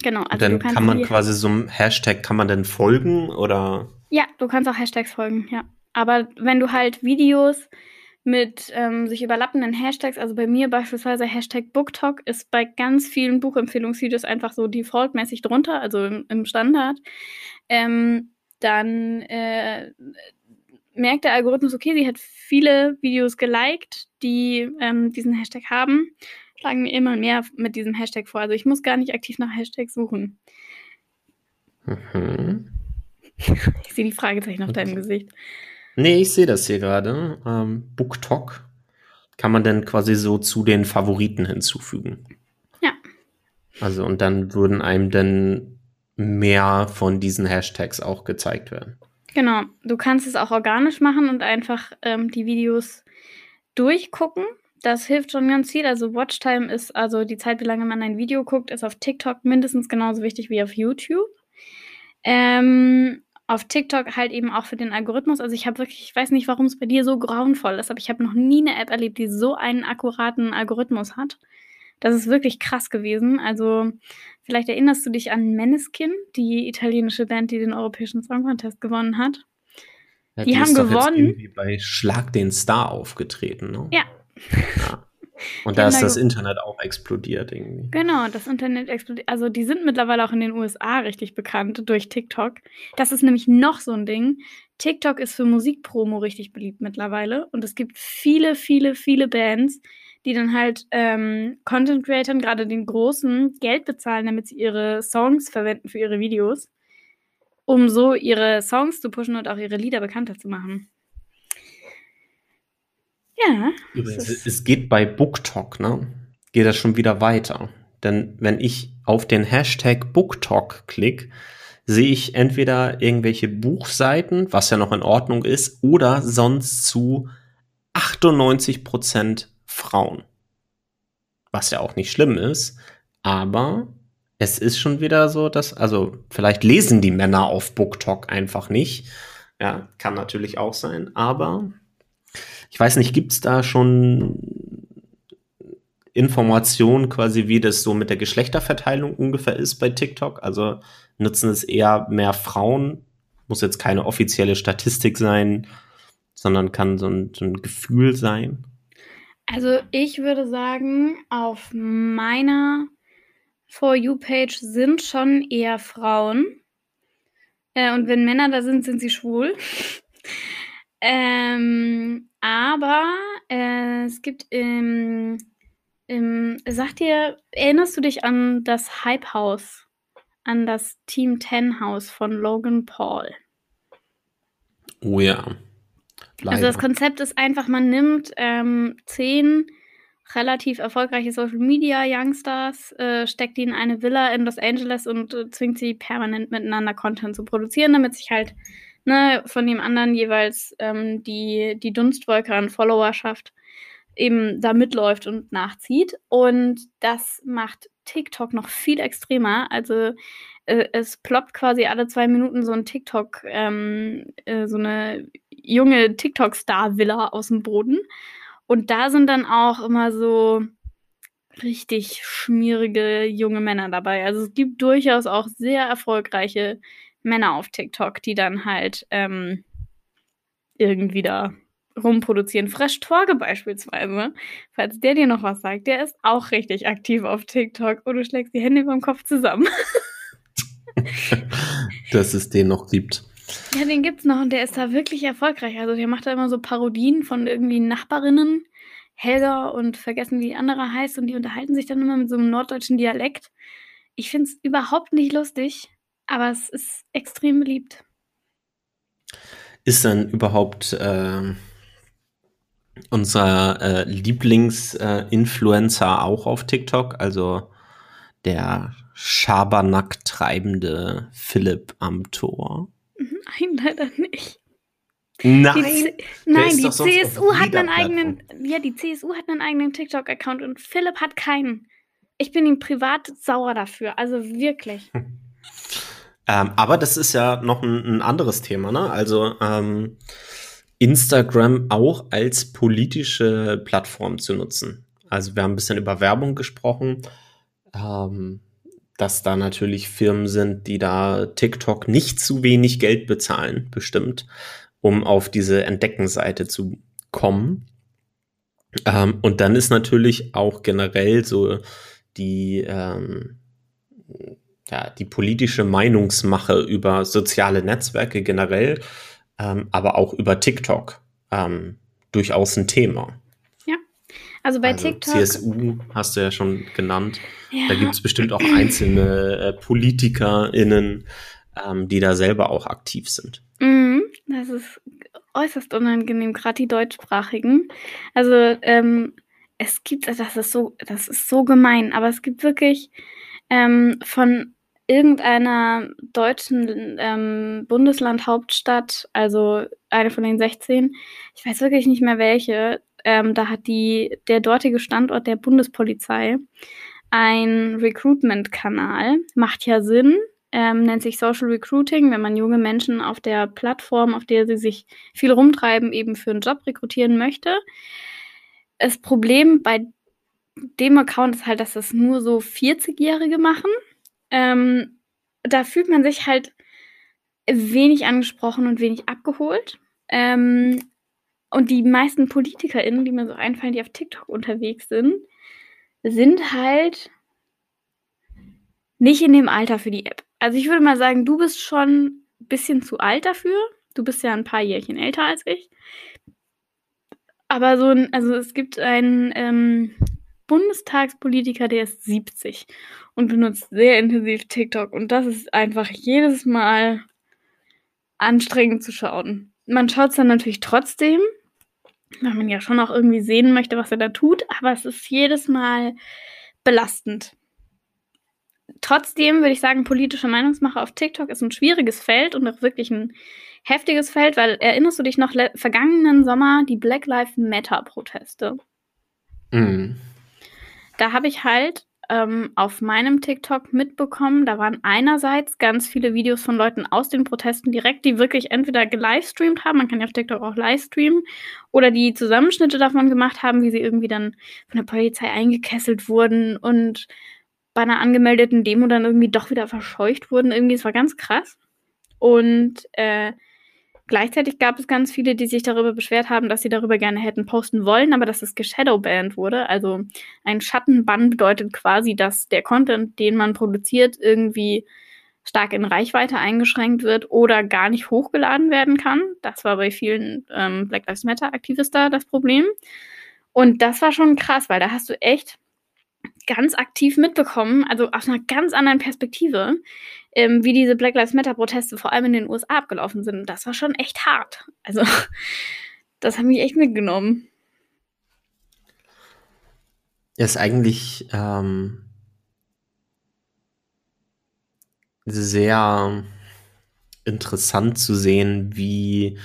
Speaker 2: Genau.
Speaker 1: Also dann kann man quasi so einem Hashtag, kann man dann folgen oder?
Speaker 2: Ja, du kannst auch Hashtags folgen, ja. Aber wenn du halt Videos mit ähm, sich überlappenden Hashtags, also bei mir beispielsweise Hashtag BookTalk ist bei ganz vielen Buchempfehlungsvideos einfach so defaultmäßig drunter, also im, im Standard. Ähm, dann äh, merkt der Algorithmus, okay, sie hat viele Videos geliked, die ähm, diesen Hashtag haben, schlagen mir immer mehr mit diesem Hashtag vor. Also ich muss gar nicht aktiv nach Hashtags suchen. Mhm. Ich sehe die Fragezeichen auf deinem Gesicht.
Speaker 1: Nee, ich sehe das hier gerade. Ähm, BookTok kann man dann quasi so zu den Favoriten hinzufügen.
Speaker 2: Ja.
Speaker 1: Also und dann würden einem dann mehr von diesen Hashtags auch gezeigt werden.
Speaker 2: Genau, du kannst es auch organisch machen und einfach ähm, die Videos durchgucken. Das hilft schon ganz viel. Also Watchtime ist, also die Zeit, wie lange man ein Video guckt, ist auf TikTok mindestens genauso wichtig wie auf YouTube. Ähm, auf TikTok halt eben auch für den Algorithmus. Also ich habe wirklich, ich weiß nicht, warum es bei dir so grauenvoll ist, aber ich habe noch nie eine App erlebt, die so einen akkuraten Algorithmus hat. Das ist wirklich krass gewesen. Also vielleicht erinnerst du dich an Meneskin, die italienische Band, die den Europäischen Song Contest gewonnen hat.
Speaker 1: Ja, die, die, haben gewonnen. irgendwie bei Schlag den Star aufgetreten, ne?
Speaker 2: Ja. Ja.
Speaker 1: Und da ist das Internet auch explodiert irgendwie.
Speaker 2: Genau, das Internet explodiert. Also die sind mittlerweile auch in den USA richtig bekannt durch TikTok. Das ist nämlich noch so ein Ding. TikTok ist für Musikpromo richtig beliebt mittlerweile. Und es gibt viele, viele, viele Bands, die dann halt ähm, Content Creatern, gerade den großen, Geld bezahlen, damit sie ihre Songs verwenden für ihre Videos. um so ihre Songs zu pushen und auch ihre Lieder bekannter zu machen. Ja.
Speaker 1: Es, es geht bei BookTok, ne? Geht das schon wieder weiter. Denn wenn ich auf den Hashtag BookTok klicke, sehe ich entweder irgendwelche Buchseiten, was ja noch in Ordnung ist, oder sonst zu 98 Prozent Frauen. Was ja auch nicht schlimm ist, aber es ist schon wieder so, dass, also vielleicht lesen die Männer auf BookTok einfach nicht. Ja, kann natürlich auch sein, aber ich weiß nicht, gibt es da schon Informationen quasi, wie das so mit der Geschlechterverteilung ungefähr ist bei TikTok? Also nutzen es eher mehr Frauen? Muss jetzt keine offizielle Statistik sein, sondern kann so ein, so ein Gefühl sein?
Speaker 2: Also ich würde sagen, auf meiner For You-Page sind schon eher Frauen. Äh, und wenn Männer da sind, sind sie schwul. ähm, aber äh, es gibt im, im, sagt dir, erinnerst du dich an das Hype House, an das Team 10 House von Logan Paul?
Speaker 1: Oh ja.
Speaker 2: Leider. Also das Konzept ist einfach, man nimmt ähm, zehn relativ erfolgreiche Social Media Youngsters, äh, steckt die in eine Villa in Los Angeles und äh, zwingt sie permanent miteinander Content zu produzieren, damit sich halt ne, von dem anderen jeweils ähm, die, die Dunstwolke an Followerschaft eben da mitläuft und nachzieht. Und das macht TikTok noch viel extremer. Also äh, es ploppt quasi alle zwei Minuten so ein TikTok, ähm, äh, so eine junge TikTok-Star-Villa aus dem Boden. Und da sind dann auch immer so richtig schmierige junge Männer dabei. Also es gibt durchaus auch sehr erfolgreiche Männer auf TikTok, die dann halt ähm, irgendwie da rumproduzieren. Fresh Torge beispielsweise, falls der dir noch was sagt, der ist auch richtig aktiv auf TikTok. Oh, du schlägst die Hände beim Kopf zusammen.
Speaker 1: Dass es den noch gibt.
Speaker 2: Ja, den gibt's noch und der ist da wirklich erfolgreich. Also der macht da immer so Parodien von irgendwie Nachbarinnen, Helga und vergessen, wie die andere heißt und die unterhalten sich dann immer mit so einem norddeutschen Dialekt. Ich find's überhaupt nicht lustig, aber es ist extrem beliebt.
Speaker 1: Ist dann überhaupt äh, unser äh, Lieblingsinfluencer äh, auch auf TikTok? Also der Schabernack treibende Philipp am Tor?
Speaker 2: Nein, leider nicht.
Speaker 1: Nein,
Speaker 2: die, nein, die CSU hat einen eigenen, ja, die CSU hat einen eigenen TikTok-Account und Philipp hat keinen. Ich bin ihm privat sauer dafür, also wirklich.
Speaker 1: Ähm, aber das ist ja noch ein, ein anderes Thema, ne? Also ähm, Instagram auch als politische Plattform zu nutzen. Also wir haben ein bisschen über Werbung gesprochen, ähm, dass da natürlich Firmen sind, die da TikTok nicht zu wenig Geld bezahlen, bestimmt, um auf diese Entdeckenseite zu kommen. Ähm, und dann ist natürlich auch generell so die ähm, ja, die politische Meinungsmache über soziale Netzwerke generell, ähm, aber auch über TikTok ähm, durchaus ein Thema.
Speaker 2: Ja, also bei also TikTok.
Speaker 1: CSU hast du ja schon genannt. Ja. Da gibt es bestimmt auch einzelne äh, PolitikerInnen, ähm, die da selber auch aktiv sind.
Speaker 2: Mhm, das ist äußerst unangenehm, gerade die deutschsprachigen. Also ähm, es gibt, das ist so, das ist so gemein, aber es gibt wirklich ähm, von irgendeiner deutschen ähm, Bundeslandhauptstadt, also eine von den 16, ich weiß wirklich nicht mehr welche, ähm, da hat die, der dortige Standort der Bundespolizei ein Recruitment-Kanal. Macht ja Sinn, ähm, nennt sich Social Recruiting, wenn man junge Menschen auf der Plattform, auf der sie sich viel rumtreiben, eben für einen Job rekrutieren möchte. Das Problem bei dem Account ist halt, dass das nur so 40-Jährige machen ähm, da fühlt man sich halt wenig angesprochen und wenig abgeholt. Ähm, und die meisten PolitikerInnen, die mir so einfallen, die auf TikTok unterwegs sind, sind halt nicht in dem Alter für die App. Also ich würde mal sagen, du bist schon ein bisschen zu alt dafür. Du bist ja ein paar Jährchen älter als ich. Aber so ein, also es gibt einen ähm, Bundestagspolitiker, der ist 70 und benutzt sehr intensiv TikTok. Und das ist einfach jedes Mal anstrengend zu schauen. Man schaut es dann natürlich trotzdem, weil man ja schon auch irgendwie sehen möchte, was er da tut, aber es ist jedes Mal belastend. Trotzdem würde ich sagen, politische Meinungsmache auf TikTok ist ein schwieriges Feld und auch wirklich ein heftiges Feld, weil erinnerst du dich noch vergangenen Sommer die Black Lives Matter Proteste? Mhm. Da habe ich halt ähm, auf meinem TikTok mitbekommen, da waren einerseits ganz viele Videos von Leuten aus den Protesten direkt, die wirklich entweder gelivestreamt haben, man kann ja auf TikTok auch livestreamen, oder die Zusammenschnitte davon gemacht haben, wie sie irgendwie dann von der Polizei eingekesselt wurden und bei einer angemeldeten Demo dann irgendwie doch wieder verscheucht wurden. Irgendwie, es war ganz krass. Und äh, Gleichzeitig gab es ganz viele, die sich darüber beschwert haben, dass sie darüber gerne hätten posten wollen, aber dass es geshadowbanned wurde. Also ein Schattenbann bedeutet quasi, dass der Content, den man produziert, irgendwie stark in Reichweite eingeschränkt wird oder gar nicht hochgeladen werden kann. Das war bei vielen ähm, Black Lives Matter Aktivisten das Problem. Und das war schon krass, weil da hast du echt ganz aktiv mitbekommen, also aus einer ganz anderen Perspektive, ähm, wie diese Black Lives Matter-Proteste vor allem in den USA abgelaufen sind. das war schon echt hart. Also, das hat mich echt mitgenommen.
Speaker 1: Ist eigentlich ähm, sehr interessant zu sehen, wie,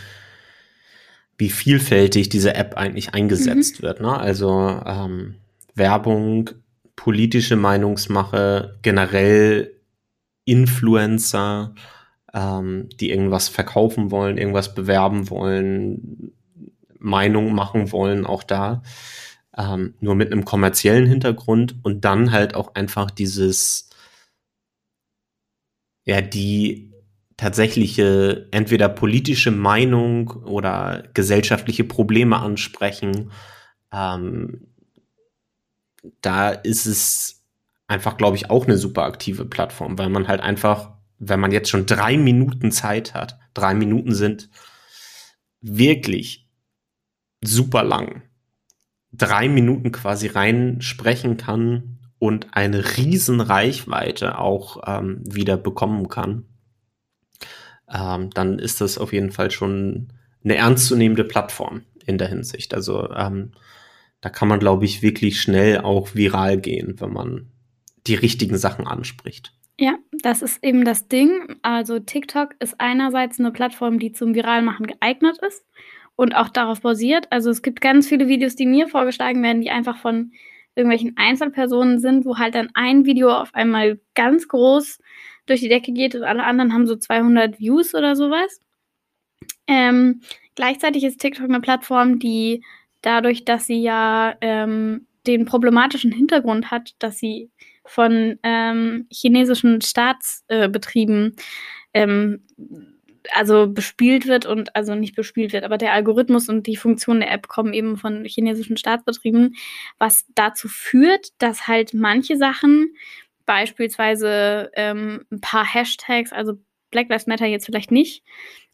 Speaker 1: wie vielfältig diese App eigentlich eingesetzt mhm. wird. Ne? Also ähm, Werbung, politische Meinungsmache, generell Influencer, ähm, die irgendwas verkaufen wollen, irgendwas bewerben wollen, Meinung machen wollen, auch da. Ähm, nur mit einem kommerziellen Hintergrund und dann halt auch einfach dieses, ja, die tatsächliche entweder politische Meinung oder gesellschaftliche Probleme ansprechen. Ähm, da ist es einfach, glaube ich, auch eine super aktive Plattform, weil man halt einfach, wenn man jetzt schon drei Minuten Zeit hat, drei Minuten sind wirklich super lang, drei Minuten quasi rein sprechen kann und eine riesen Reichweite auch ähm, wieder bekommen kann, ähm, dann ist das auf jeden Fall schon eine ernstzunehmende Plattform in der Hinsicht. Also ähm, da kann man, glaube ich, wirklich schnell auch viral gehen, wenn man die richtigen Sachen anspricht.
Speaker 2: Ja, das ist eben das Ding. Also TikTok ist einerseits eine Plattform, die zum Viralmachen geeignet ist und auch darauf basiert. Also es gibt ganz viele Videos, die mir vorgeschlagen werden, die einfach von irgendwelchen Einzelpersonen sind, wo halt dann ein Video auf einmal ganz groß durch die Decke geht und alle anderen haben so 200 Views oder sowas. Ähm, gleichzeitig ist TikTok eine Plattform, die dadurch, dass sie ja ähm, den problematischen Hintergrund hat, dass sie von ähm, chinesischen Staatsbetrieben äh, ähm, also bespielt wird und also nicht bespielt wird, aber der Algorithmus und die Funktion der App kommen eben von chinesischen Staatsbetrieben, was dazu führt, dass halt manche Sachen, beispielsweise ähm, ein paar Hashtags, also Black Lives Matter jetzt vielleicht nicht,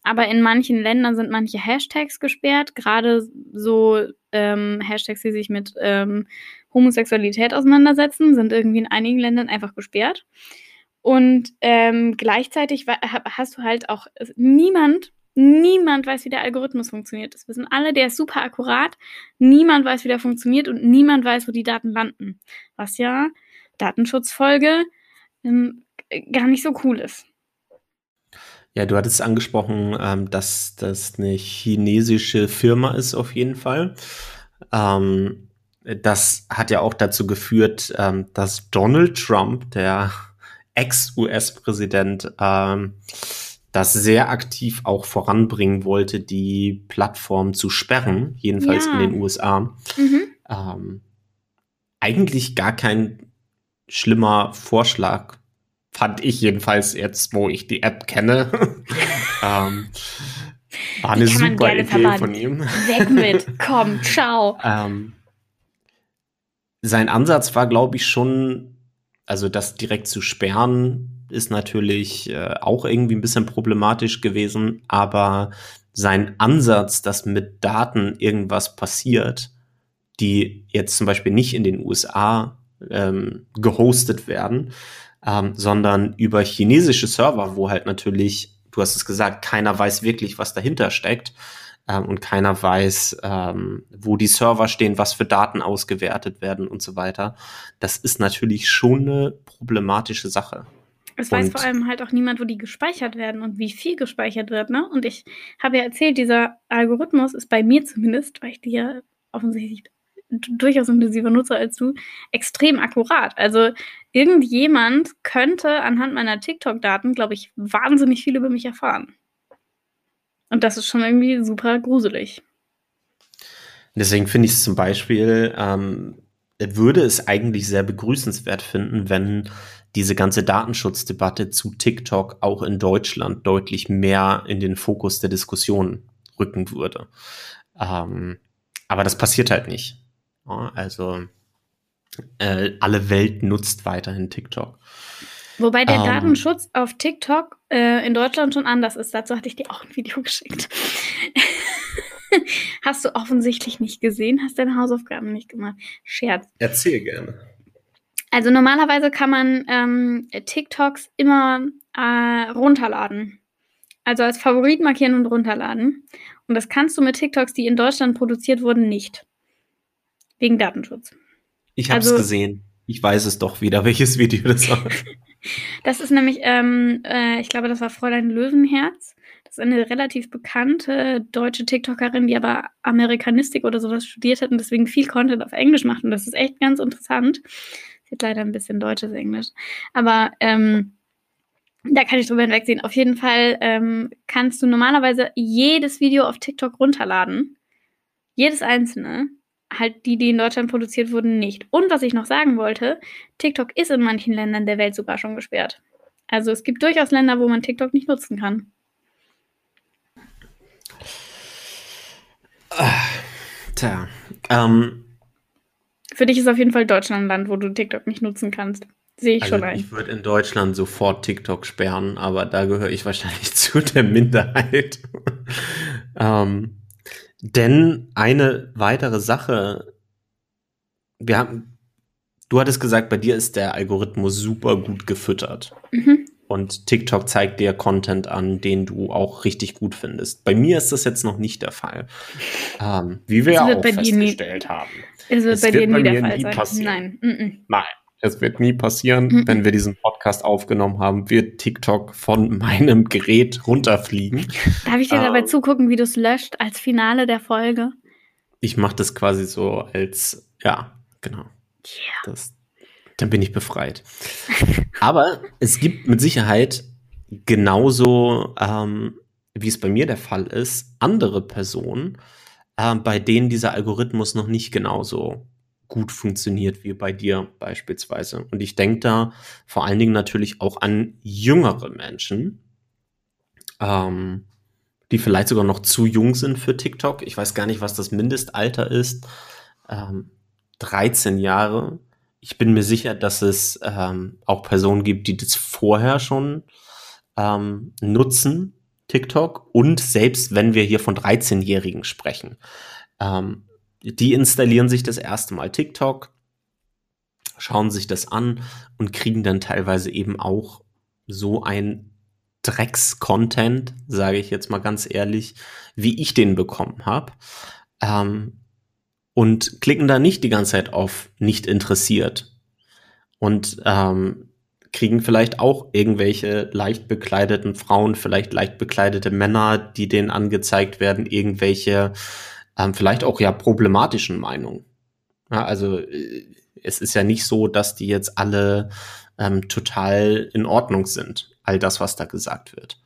Speaker 2: aber in manchen Ländern sind manche Hashtags gesperrt, gerade so ähm, Hashtags, die sich mit ähm, Homosexualität auseinandersetzen, sind irgendwie in einigen Ländern einfach gesperrt. Und ähm, gleichzeitig hast du halt auch niemand, niemand weiß, wie der Algorithmus funktioniert. Das wissen alle, der ist super akkurat. Niemand weiß, wie der funktioniert und niemand weiß, wo die Daten landen. Was ja Datenschutzfolge ähm, gar nicht so cool ist.
Speaker 1: Ja, du hattest angesprochen, ähm, dass das eine chinesische Firma ist auf jeden Fall. Ähm, das hat ja auch dazu geführt, ähm, dass Donald Trump, der Ex-US-Präsident, ähm, das sehr aktiv auch voranbringen wollte, die Plattform zu sperren, jedenfalls ja. in den USA. Mhm. Ähm, eigentlich gar kein schlimmer Vorschlag Fand ich jedenfalls jetzt, wo ich die App kenne. ähm, war eine super Idee verbannen. von ihm.
Speaker 2: Weg mit, komm, ciao.
Speaker 1: Ähm, sein Ansatz war, glaube ich, schon, also das direkt zu sperren, ist natürlich äh, auch irgendwie ein bisschen problematisch gewesen, aber sein Ansatz, dass mit Daten irgendwas passiert, die jetzt zum Beispiel nicht in den USA ähm, gehostet werden, ähm, sondern über chinesische Server, wo halt natürlich du hast es gesagt, keiner weiß wirklich, was dahinter steckt ähm, und keiner weiß, ähm, wo die Server stehen, was für Daten ausgewertet werden und so weiter. Das ist natürlich schon eine problematische Sache.
Speaker 2: Es weiß vor allem halt auch niemand, wo die gespeichert werden und wie viel gespeichert wird, ne? Und ich habe ja erzählt, dieser Algorithmus ist bei mir zumindest, weil ich die ja offensichtlich durchaus intensiver nutze als du, extrem akkurat. Also irgendjemand könnte anhand meiner TikTok-Daten, glaube ich, wahnsinnig viel über mich erfahren. Und das ist schon irgendwie super gruselig.
Speaker 1: Deswegen finde ich es zum Beispiel, ähm, würde es eigentlich sehr begrüßenswert finden, wenn diese ganze Datenschutzdebatte zu TikTok auch in Deutschland deutlich mehr in den Fokus der Diskussion rücken würde. Ähm, aber das passiert halt nicht. Ja, also äh, alle Welt nutzt weiterhin TikTok.
Speaker 2: Wobei der um, ähm. Datenschutz auf TikTok äh, in Deutschland schon anders ist. Dazu hatte ich dir auch ein Video geschickt. Hast du offensichtlich nicht gesehen, hast deine Hausaufgaben nicht gemacht. Scherz.
Speaker 1: Erzähl gerne.
Speaker 2: Also normalerweise kann man ähm, TikToks immer äh, runterladen. Also als Favorit markieren und runterladen. Und das kannst du mit TikToks, die in Deutschland produziert wurden, nicht. Wegen Datenschutz.
Speaker 1: Ich habe es also, gesehen. Ich weiß es doch wieder, welches Video das war.
Speaker 2: das ist nämlich, ähm, äh, ich glaube, das war Fräulein Löwenherz. Das ist eine relativ bekannte deutsche TikTokerin, die aber Amerikanistik oder sowas studiert hat und deswegen viel Content auf Englisch macht. Und das ist echt ganz interessant. Sie hat leider ein bisschen deutsches Englisch. Aber ähm, da kann ich drüber hinwegsehen. Auf jeden Fall ähm, kannst du normalerweise jedes Video auf TikTok runterladen. Jedes einzelne halt die, die in Deutschland produziert wurden, nicht. Und was ich noch sagen wollte, TikTok ist in manchen Ländern der Welt sogar schon gesperrt. Also es gibt durchaus Länder, wo man TikTok nicht nutzen kann.
Speaker 1: Tja. Ähm,
Speaker 2: Für dich ist auf jeden Fall Deutschland ein Land, wo du TikTok nicht nutzen kannst. Sehe ich also schon ein.
Speaker 1: Ich würde in Deutschland sofort TikTok sperren, aber da gehöre ich wahrscheinlich zu der Minderheit. ähm, denn eine weitere Sache, wir haben, du hattest gesagt, bei dir ist der Algorithmus super gut gefüttert. Mhm. Und TikTok zeigt dir Content an, den du auch richtig gut findest. Bei mir ist das jetzt noch nicht der Fall. Ähm, wie wir auch festgestellt nie, haben.
Speaker 2: Es wird es bei wird dir nie der Fall sein. Passieren.
Speaker 1: Nein. Mm -mm. Nein. Es wird nie passieren, mhm. wenn wir diesen Podcast aufgenommen haben, wird TikTok von meinem Gerät runterfliegen.
Speaker 2: Darf ich dir ähm, dabei zugucken, wie du es löscht als Finale der Folge?
Speaker 1: Ich mache das quasi so als, ja, genau. Yeah. Das, dann bin ich befreit. Aber es gibt mit Sicherheit genauso, ähm, wie es bei mir der Fall ist, andere Personen, äh, bei denen dieser Algorithmus noch nicht genauso gut funktioniert wie bei dir beispielsweise. Und ich denke da vor allen Dingen natürlich auch an jüngere Menschen, ähm, die vielleicht sogar noch zu jung sind für TikTok. Ich weiß gar nicht, was das Mindestalter ist. Ähm, 13 Jahre. Ich bin mir sicher, dass es ähm, auch Personen gibt, die das vorher schon ähm, nutzen, TikTok. Und selbst wenn wir hier von 13-Jährigen sprechen, ähm, die installieren sich das erste Mal TikTok, schauen sich das an und kriegen dann teilweise eben auch so ein Drecks-Content, sage ich jetzt mal ganz ehrlich, wie ich den bekommen habe. Ähm, und klicken da nicht die ganze Zeit auf nicht interessiert. Und ähm, kriegen vielleicht auch irgendwelche leicht bekleideten Frauen, vielleicht leicht bekleidete Männer, die denen angezeigt werden, irgendwelche ähm, vielleicht auch ja problematischen Meinungen. Ja, also äh, es ist ja nicht so, dass die jetzt alle ähm, total in Ordnung sind, all das, was da gesagt wird.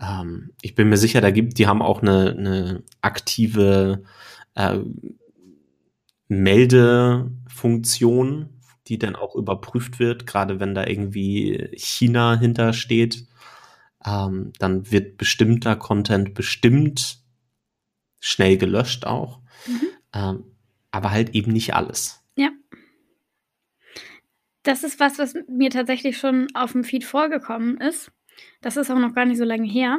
Speaker 1: Ähm, ich bin mir sicher, da gibt, die haben auch eine, eine aktive äh, Meldefunktion, die dann auch überprüft wird, gerade wenn da irgendwie China hintersteht. Ähm, dann wird bestimmter Content bestimmt schnell gelöscht auch. Mhm. Ähm, aber halt eben nicht alles.
Speaker 2: Ja. Das ist was, was mir tatsächlich schon auf dem Feed vorgekommen ist. Das ist auch noch gar nicht so lange her.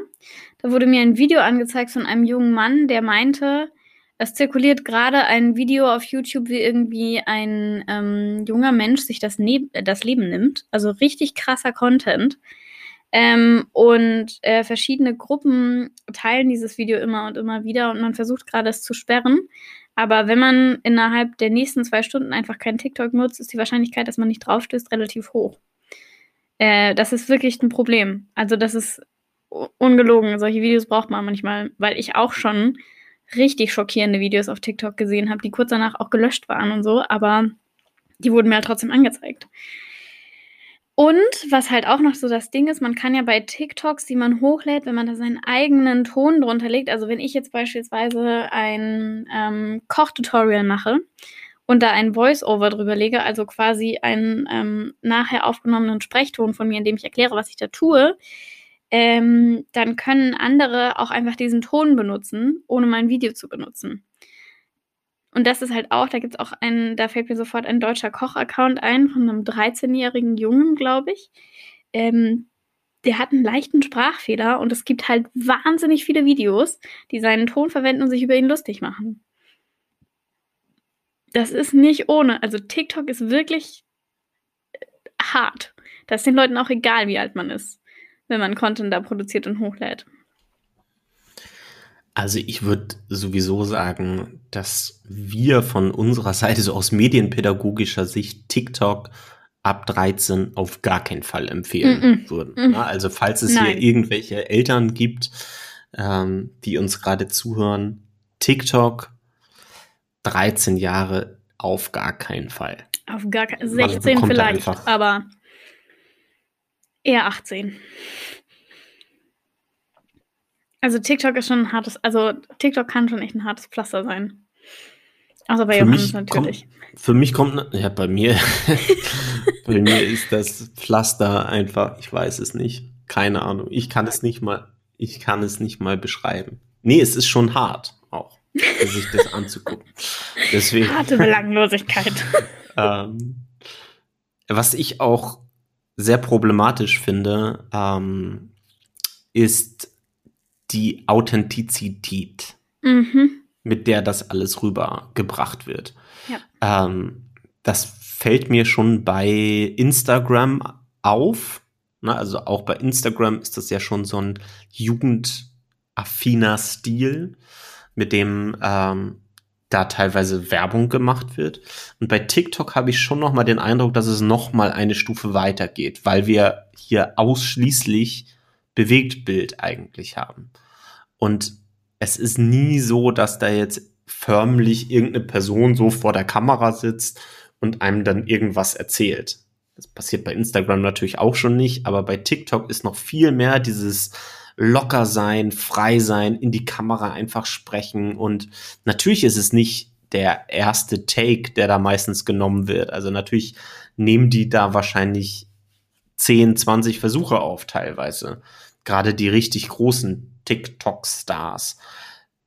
Speaker 2: Da wurde mir ein Video angezeigt von einem jungen Mann, der meinte, es zirkuliert gerade ein Video auf YouTube, wie irgendwie ein ähm, junger Mensch sich das, ne das Leben nimmt. Also richtig krasser Content. Ähm, und äh, verschiedene Gruppen teilen dieses Video immer und immer wieder und man versucht gerade es zu sperren. Aber wenn man innerhalb der nächsten zwei Stunden einfach keinen TikTok nutzt, ist die Wahrscheinlichkeit, dass man nicht draufstößt, relativ hoch. Äh, das ist wirklich ein Problem. Also das ist ungelogen. Solche Videos braucht man manchmal, weil ich auch schon richtig schockierende Videos auf TikTok gesehen habe, die kurz danach auch gelöscht waren und so, aber die wurden mir halt trotzdem angezeigt. Und was halt auch noch so das Ding ist, man kann ja bei TikToks, die man hochlädt, wenn man da seinen eigenen Ton drunter legt, also wenn ich jetzt beispielsweise ein ähm, Kochtutorial mache und da ein Voice-Over drüber lege, also quasi einen ähm, nachher aufgenommenen Sprechton von mir, in dem ich erkläre, was ich da tue, ähm, dann können andere auch einfach diesen Ton benutzen, ohne mein Video zu benutzen. Und das ist halt auch, da gibt es auch einen, da fällt mir sofort ein deutscher Koch-Account ein von einem 13-jährigen Jungen, glaube ich. Ähm, der hat einen leichten Sprachfehler und es gibt halt wahnsinnig viele Videos, die seinen Ton verwenden und sich über ihn lustig machen. Das ist nicht ohne. Also TikTok ist wirklich äh, hart. Da ist den Leuten auch egal, wie alt man ist, wenn man Content da produziert und hochlädt.
Speaker 1: Also ich würde sowieso sagen, dass wir von unserer Seite, so aus medienpädagogischer Sicht, TikTok ab 13 auf gar keinen Fall empfehlen mm -mm. würden. Mm also falls es Nein. hier irgendwelche Eltern gibt, ähm, die uns gerade zuhören, TikTok 13 Jahre auf gar keinen Fall.
Speaker 2: Auf gar keinen 16 vielleicht, aber eher 18. Also TikTok ist schon ein hartes, also TikTok kann schon echt ein hartes Pflaster sein. Außer bei Johannes natürlich.
Speaker 1: Kommt, für mich kommt, ja, bei mir, bei mir ist das Pflaster einfach, ich weiß es nicht. Keine Ahnung. Ich kann es nicht mal, ich kann es nicht mal beschreiben. Nee, es ist schon hart auch, sich das anzugucken. Deswegen.
Speaker 2: Harte Belanglosigkeit.
Speaker 1: ähm, was ich auch sehr problematisch finde, ähm, ist die Authentizität, mhm. mit der das alles rübergebracht wird. Ja. Ähm, das fällt mir schon bei Instagram auf. Ne? Also auch bei Instagram ist das ja schon so ein jugendaffiner Stil, mit dem ähm, da teilweise Werbung gemacht wird. Und bei TikTok habe ich schon noch mal den Eindruck, dass es noch mal eine Stufe weitergeht, weil wir hier ausschließlich Bewegtbild eigentlich haben. Und es ist nie so, dass da jetzt förmlich irgendeine Person so vor der Kamera sitzt und einem dann irgendwas erzählt. Das passiert bei Instagram natürlich auch schon nicht, aber bei TikTok ist noch viel mehr dieses locker sein, frei sein, in die Kamera einfach sprechen und natürlich ist es nicht der erste Take, der da meistens genommen wird. Also natürlich nehmen die da wahrscheinlich 10, 20 Versuche auf teilweise gerade die richtig großen TikTok-Stars.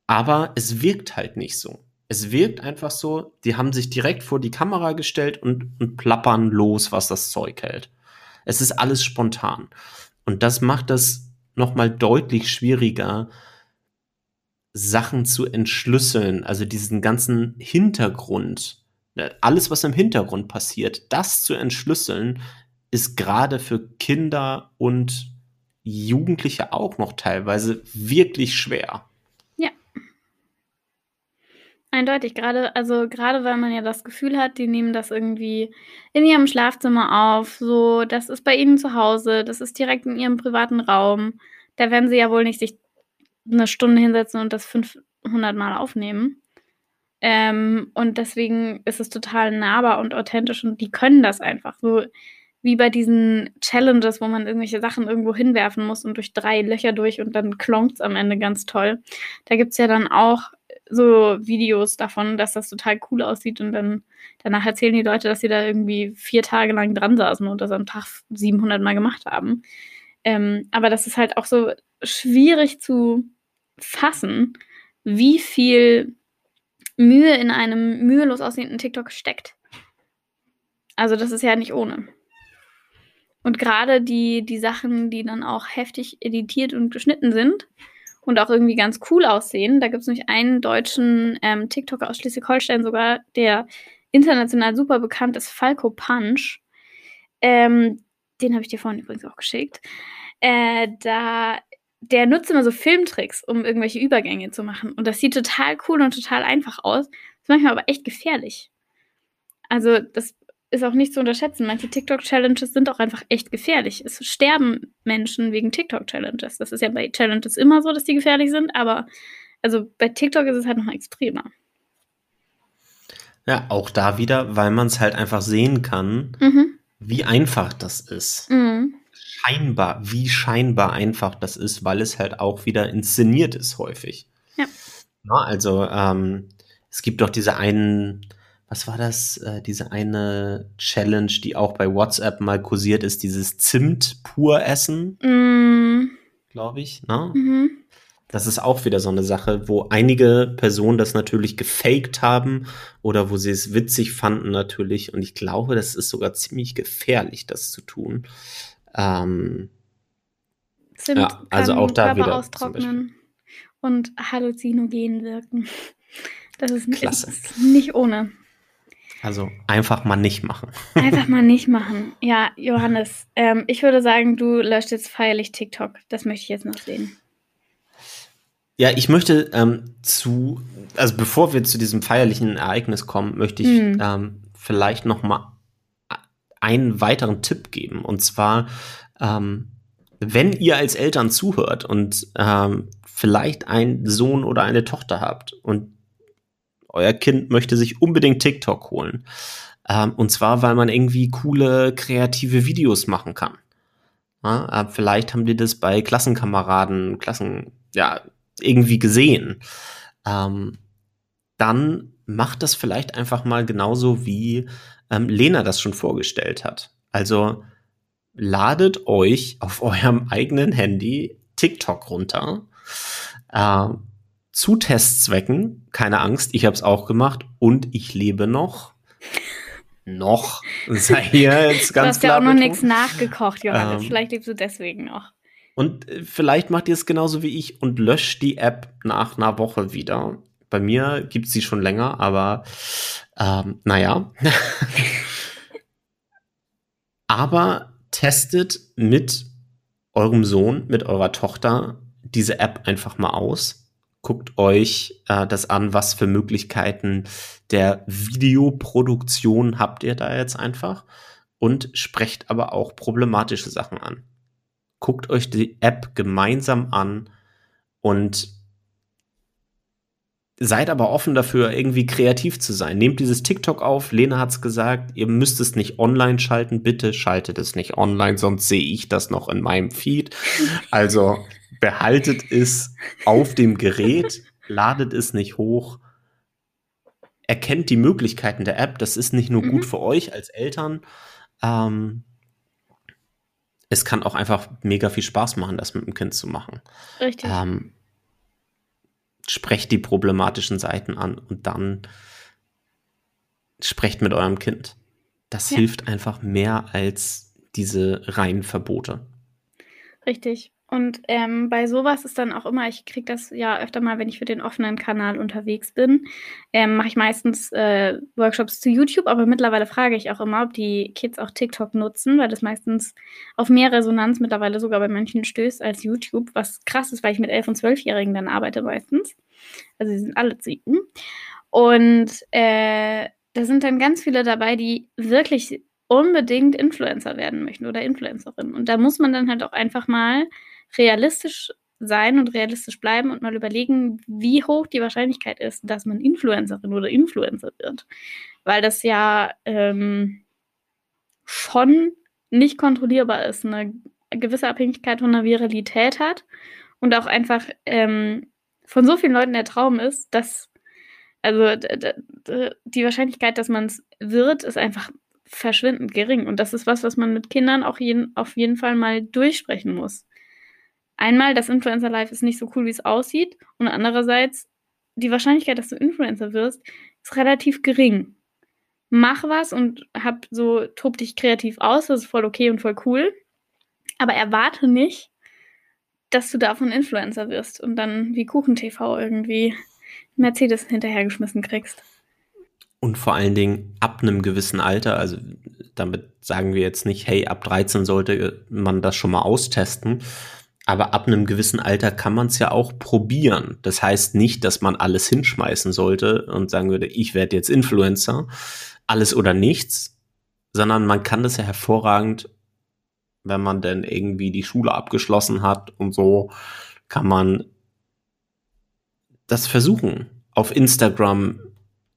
Speaker 1: Aber es wirkt halt nicht so. Es wirkt einfach so, die haben sich direkt vor die Kamera gestellt und, und plappern los, was das Zeug hält. Es ist alles spontan. Und das macht das nochmal deutlich schwieriger, Sachen zu entschlüsseln, also diesen ganzen Hintergrund, alles, was im Hintergrund passiert, das zu entschlüsseln, ist gerade für Kinder und Jugendliche auch noch teilweise wirklich schwer.
Speaker 2: Ja. Eindeutig, gerade, also gerade weil man ja das Gefühl hat, die nehmen das irgendwie in ihrem Schlafzimmer auf, so, das ist bei ihnen zu Hause, das ist direkt in ihrem privaten Raum. Da werden sie ja wohl nicht sich eine Stunde hinsetzen und das 500 Mal aufnehmen. Ähm, und deswegen ist es total nahbar und authentisch und die können das einfach. So, wie bei diesen Challenges, wo man irgendwelche Sachen irgendwo hinwerfen muss und durch drei Löcher durch und dann klonkt es am Ende ganz toll. Da gibt es ja dann auch so Videos davon, dass das total cool aussieht und dann danach erzählen die Leute, dass sie da irgendwie vier Tage lang dran saßen und das am Tag 700 Mal gemacht haben. Ähm, aber das ist halt auch so schwierig zu fassen, wie viel Mühe in einem mühelos aussehenden TikTok steckt. Also das ist ja nicht ohne. Und gerade die, die Sachen, die dann auch heftig editiert und geschnitten sind und auch irgendwie ganz cool aussehen, da gibt es nämlich einen deutschen ähm, TikToker aus Schleswig-Holstein sogar, der international super bekannt ist, Falco Punch. Ähm, den habe ich dir vorhin übrigens auch geschickt. äh, da der nutzt immer so Filmtricks, um irgendwelche Übergänge zu machen. Und das sieht total cool und total einfach aus. Ist manchmal aber echt gefährlich. Also, das ist auch nicht zu unterschätzen. Manche TikTok-Challenges sind auch einfach echt gefährlich. Es sterben Menschen wegen TikTok-Challenges. Das ist ja bei Challenges immer so, dass die gefährlich sind, aber also bei TikTok ist es halt noch extremer.
Speaker 1: Ja, auch da wieder, weil man es halt einfach sehen kann, mhm. wie einfach das ist. Mhm. Scheinbar, wie scheinbar einfach das ist, weil es halt auch wieder inszeniert ist häufig. Ja. ja also ähm, es gibt doch diese einen, was war das, äh, diese eine Challenge, die auch bei WhatsApp mal kursiert ist, dieses Zimt pur essen, mm. glaube ich. Ne? Mhm. Das ist auch wieder so eine Sache, wo einige Personen das natürlich gefaked haben oder wo sie es witzig fanden natürlich. Und ich glaube, das ist sogar ziemlich gefährlich, das zu tun. Ähm,
Speaker 2: Zimt ja, also auch da Körper wieder austrocknen und halluzinogen wirken. Das ist, Klasse. ist nicht ohne.
Speaker 1: Also einfach mal nicht machen.
Speaker 2: Einfach mal nicht machen. Ja, Johannes, ähm, ich würde sagen, du löscht jetzt feierlich TikTok. Das möchte ich jetzt noch sehen.
Speaker 1: Ja, ich möchte ähm, zu, also bevor wir zu diesem feierlichen Ereignis kommen, möchte ich mhm. ähm, vielleicht noch mal einen weiteren Tipp geben. Und zwar, ähm, wenn ihr als Eltern zuhört und ähm, vielleicht einen Sohn oder eine Tochter habt und euer Kind möchte sich unbedingt TikTok holen. Ähm, und zwar, weil man irgendwie coole, kreative Videos machen kann. Ja, äh, vielleicht haben die das bei Klassenkameraden, Klassen, ja, irgendwie gesehen, ähm, dann macht das vielleicht einfach mal genauso, wie ähm, Lena das schon vorgestellt hat. Also ladet euch auf eurem eigenen Handy TikTok runter. Äh, zu Testzwecken, keine Angst, ich habe es auch gemacht und ich lebe noch. noch. Sei hier jetzt ganz
Speaker 2: klar. Du hast ja auch noch nichts nachgekocht, Johannes. Ähm, Vielleicht lebst du deswegen noch.
Speaker 1: Und äh, vielleicht macht ihr es genauso wie ich und löscht die App nach einer Woche wieder. Bei mir gibt es sie schon länger, aber ähm, naja. aber testet mit eurem Sohn, mit eurer Tochter diese App einfach mal aus. Guckt euch äh, das an, was für Möglichkeiten der Videoproduktion habt ihr da jetzt einfach. Und sprecht aber auch problematische Sachen an guckt euch die App gemeinsam an und seid aber offen dafür, irgendwie kreativ zu sein. Nehmt dieses TikTok auf. Lena hat's gesagt, ihr müsst es nicht online schalten. Bitte schaltet es nicht online, sonst sehe ich das noch in meinem Feed. Also behaltet es auf dem Gerät, ladet es nicht hoch. Erkennt die Möglichkeiten der App. Das ist nicht nur mhm. gut für euch als Eltern, ähm, es kann auch einfach mega viel Spaß machen, das mit dem Kind zu machen. Richtig. Ähm, sprecht die problematischen Seiten an und dann sprecht mit eurem Kind. Das ja. hilft einfach mehr als diese reinen Verbote.
Speaker 2: Richtig. Und ähm, bei sowas ist dann auch immer, ich kriege das ja öfter mal, wenn ich für den offenen Kanal unterwegs bin, ähm, mache ich meistens äh, Workshops zu YouTube, aber mittlerweile frage ich auch immer, ob die Kids auch TikTok nutzen, weil das meistens auf mehr Resonanz mittlerweile sogar bei manchen stößt als YouTube, was krass ist, weil ich mit 11- und 12-Jährigen dann arbeite meistens. Also sie sind alle Ziegen. Und äh, da sind dann ganz viele dabei, die wirklich unbedingt Influencer werden möchten oder Influencerin. Und da muss man dann halt auch einfach mal realistisch sein und realistisch bleiben und mal überlegen, wie hoch die Wahrscheinlichkeit ist, dass man Influencerin oder Influencer wird. Weil das ja ähm, schon nicht kontrollierbar ist, eine gewisse Abhängigkeit von der Viralität hat und auch einfach ähm, von so vielen Leuten der Traum ist, dass also die Wahrscheinlichkeit, dass man es wird, ist einfach verschwindend gering. Und das ist was, was man mit Kindern auch jeden, auf jeden Fall mal durchsprechen muss einmal, das Influencer Life ist nicht so cool, wie es aussieht. Und andererseits, die Wahrscheinlichkeit, dass du Influencer wirst, ist relativ gering. Mach was und hab so, tob dich kreativ aus, das ist voll okay und voll cool. Aber erwarte nicht, dass du davon Influencer wirst und dann wie KuchenTV irgendwie Mercedes hinterhergeschmissen kriegst.
Speaker 1: Und vor allen Dingen ab einem gewissen Alter, also damit sagen wir jetzt nicht, hey, ab 13 sollte man das schon mal austesten, aber ab einem gewissen Alter kann man es ja auch probieren. Das heißt nicht, dass man alles hinschmeißen sollte und sagen würde, ich werde jetzt Influencer, alles oder nichts, sondern man kann das ja hervorragend, wenn man denn irgendwie die Schule abgeschlossen hat und so, kann man das versuchen, auf Instagram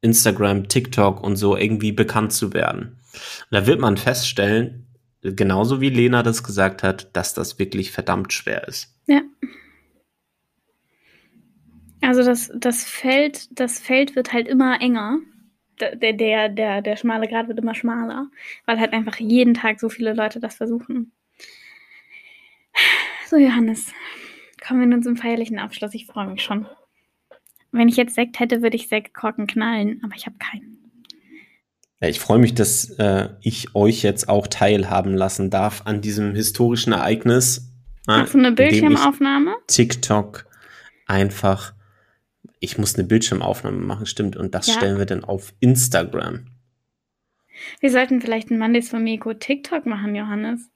Speaker 1: Instagram, TikTok und so irgendwie bekannt zu werden. Und da wird man feststellen, genauso wie Lena das gesagt hat, dass das wirklich verdammt schwer ist.
Speaker 2: Ja. Also das, das Feld, das Feld wird halt immer enger. Der, der, der, der schmale Grad wird immer schmaler, weil halt einfach jeden Tag so viele Leute das versuchen. So, Johannes, kommen wir nun zum feierlichen Abschluss. Ich freue mich schon. Wenn ich jetzt Sekt hätte, würde ich Sektkorken knallen, aber ich habe keinen.
Speaker 1: Ja, ich freue mich, dass äh, ich euch jetzt auch teilhaben lassen darf an diesem historischen Ereignis.
Speaker 2: Äh, Hast du eine Bildschirmaufnahme?
Speaker 1: TikTok einfach. Ich muss eine Bildschirmaufnahme machen, stimmt. Und das ja. stellen wir dann auf Instagram.
Speaker 2: Wir sollten vielleicht ein Mondays von Miko TikTok machen, Johannes.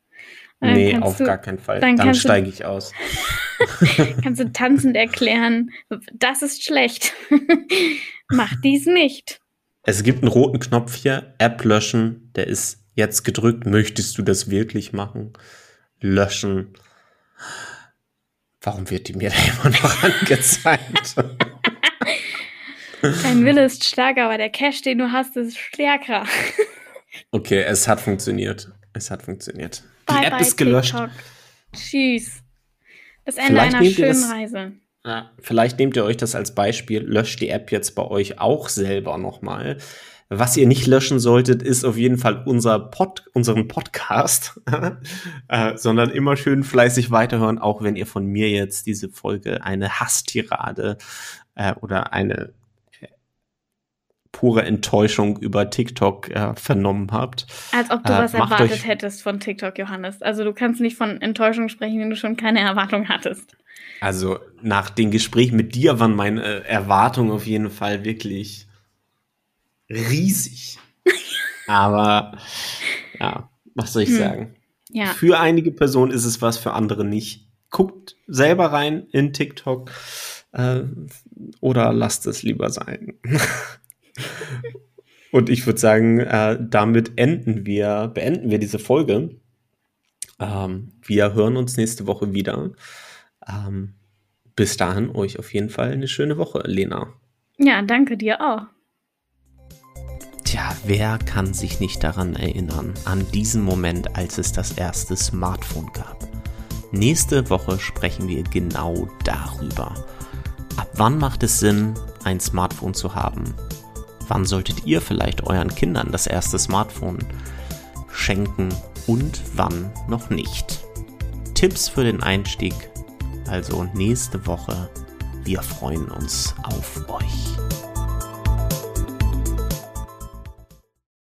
Speaker 1: Dann nee, auf du, gar keinen Fall. Dann, dann steige ich aus.
Speaker 2: kannst du tanzend erklären, das ist schlecht. Mach dies nicht.
Speaker 1: Es gibt einen roten Knopf hier, App löschen, der ist jetzt gedrückt. Möchtest du das wirklich machen? Löschen. Warum wird die mir da immer noch angezeigt?
Speaker 2: Dein Wille ist stärker, aber der Cash, den du hast, ist stärker.
Speaker 1: okay, es hat funktioniert. Es hat funktioniert. Die bye App bye, ist gelöscht. TikTok.
Speaker 2: Tschüss. Das Ende vielleicht einer schönen das, Reise.
Speaker 1: Ja, vielleicht nehmt ihr euch das als Beispiel, löscht die App jetzt bei euch auch selber nochmal. Was ihr nicht löschen solltet, ist auf jeden Fall unser Pod, unseren Podcast, äh, sondern immer schön fleißig weiterhören, auch wenn ihr von mir jetzt diese Folge eine Hasstirade äh, oder eine pure Enttäuschung über TikTok äh, vernommen habt.
Speaker 2: Als ob du äh, was erwartet hättest von TikTok, Johannes. Also du kannst nicht von Enttäuschung sprechen, wenn du schon keine Erwartung hattest.
Speaker 1: Also nach dem Gespräch mit dir waren meine äh, Erwartungen auf jeden Fall wirklich riesig. Aber ja, was soll ich hm. sagen? Ja. Für einige Personen ist es was, für andere nicht. Guckt selber rein in TikTok äh, oder lasst es lieber sein. Und ich würde sagen, äh, damit enden wir, beenden wir diese Folge. Ähm, wir hören uns nächste Woche wieder. Ähm, bis dahin euch auf jeden Fall eine schöne Woche, Lena.
Speaker 2: Ja, danke dir auch.
Speaker 1: Tja, wer kann sich nicht daran erinnern, an diesen Moment, als es das erste Smartphone gab? Nächste Woche sprechen wir genau darüber. Ab wann macht es Sinn, ein Smartphone zu haben? Wann solltet ihr vielleicht euren Kindern das erste Smartphone schenken und wann noch nicht? Tipps für den Einstieg also nächste Woche. Wir freuen uns auf euch.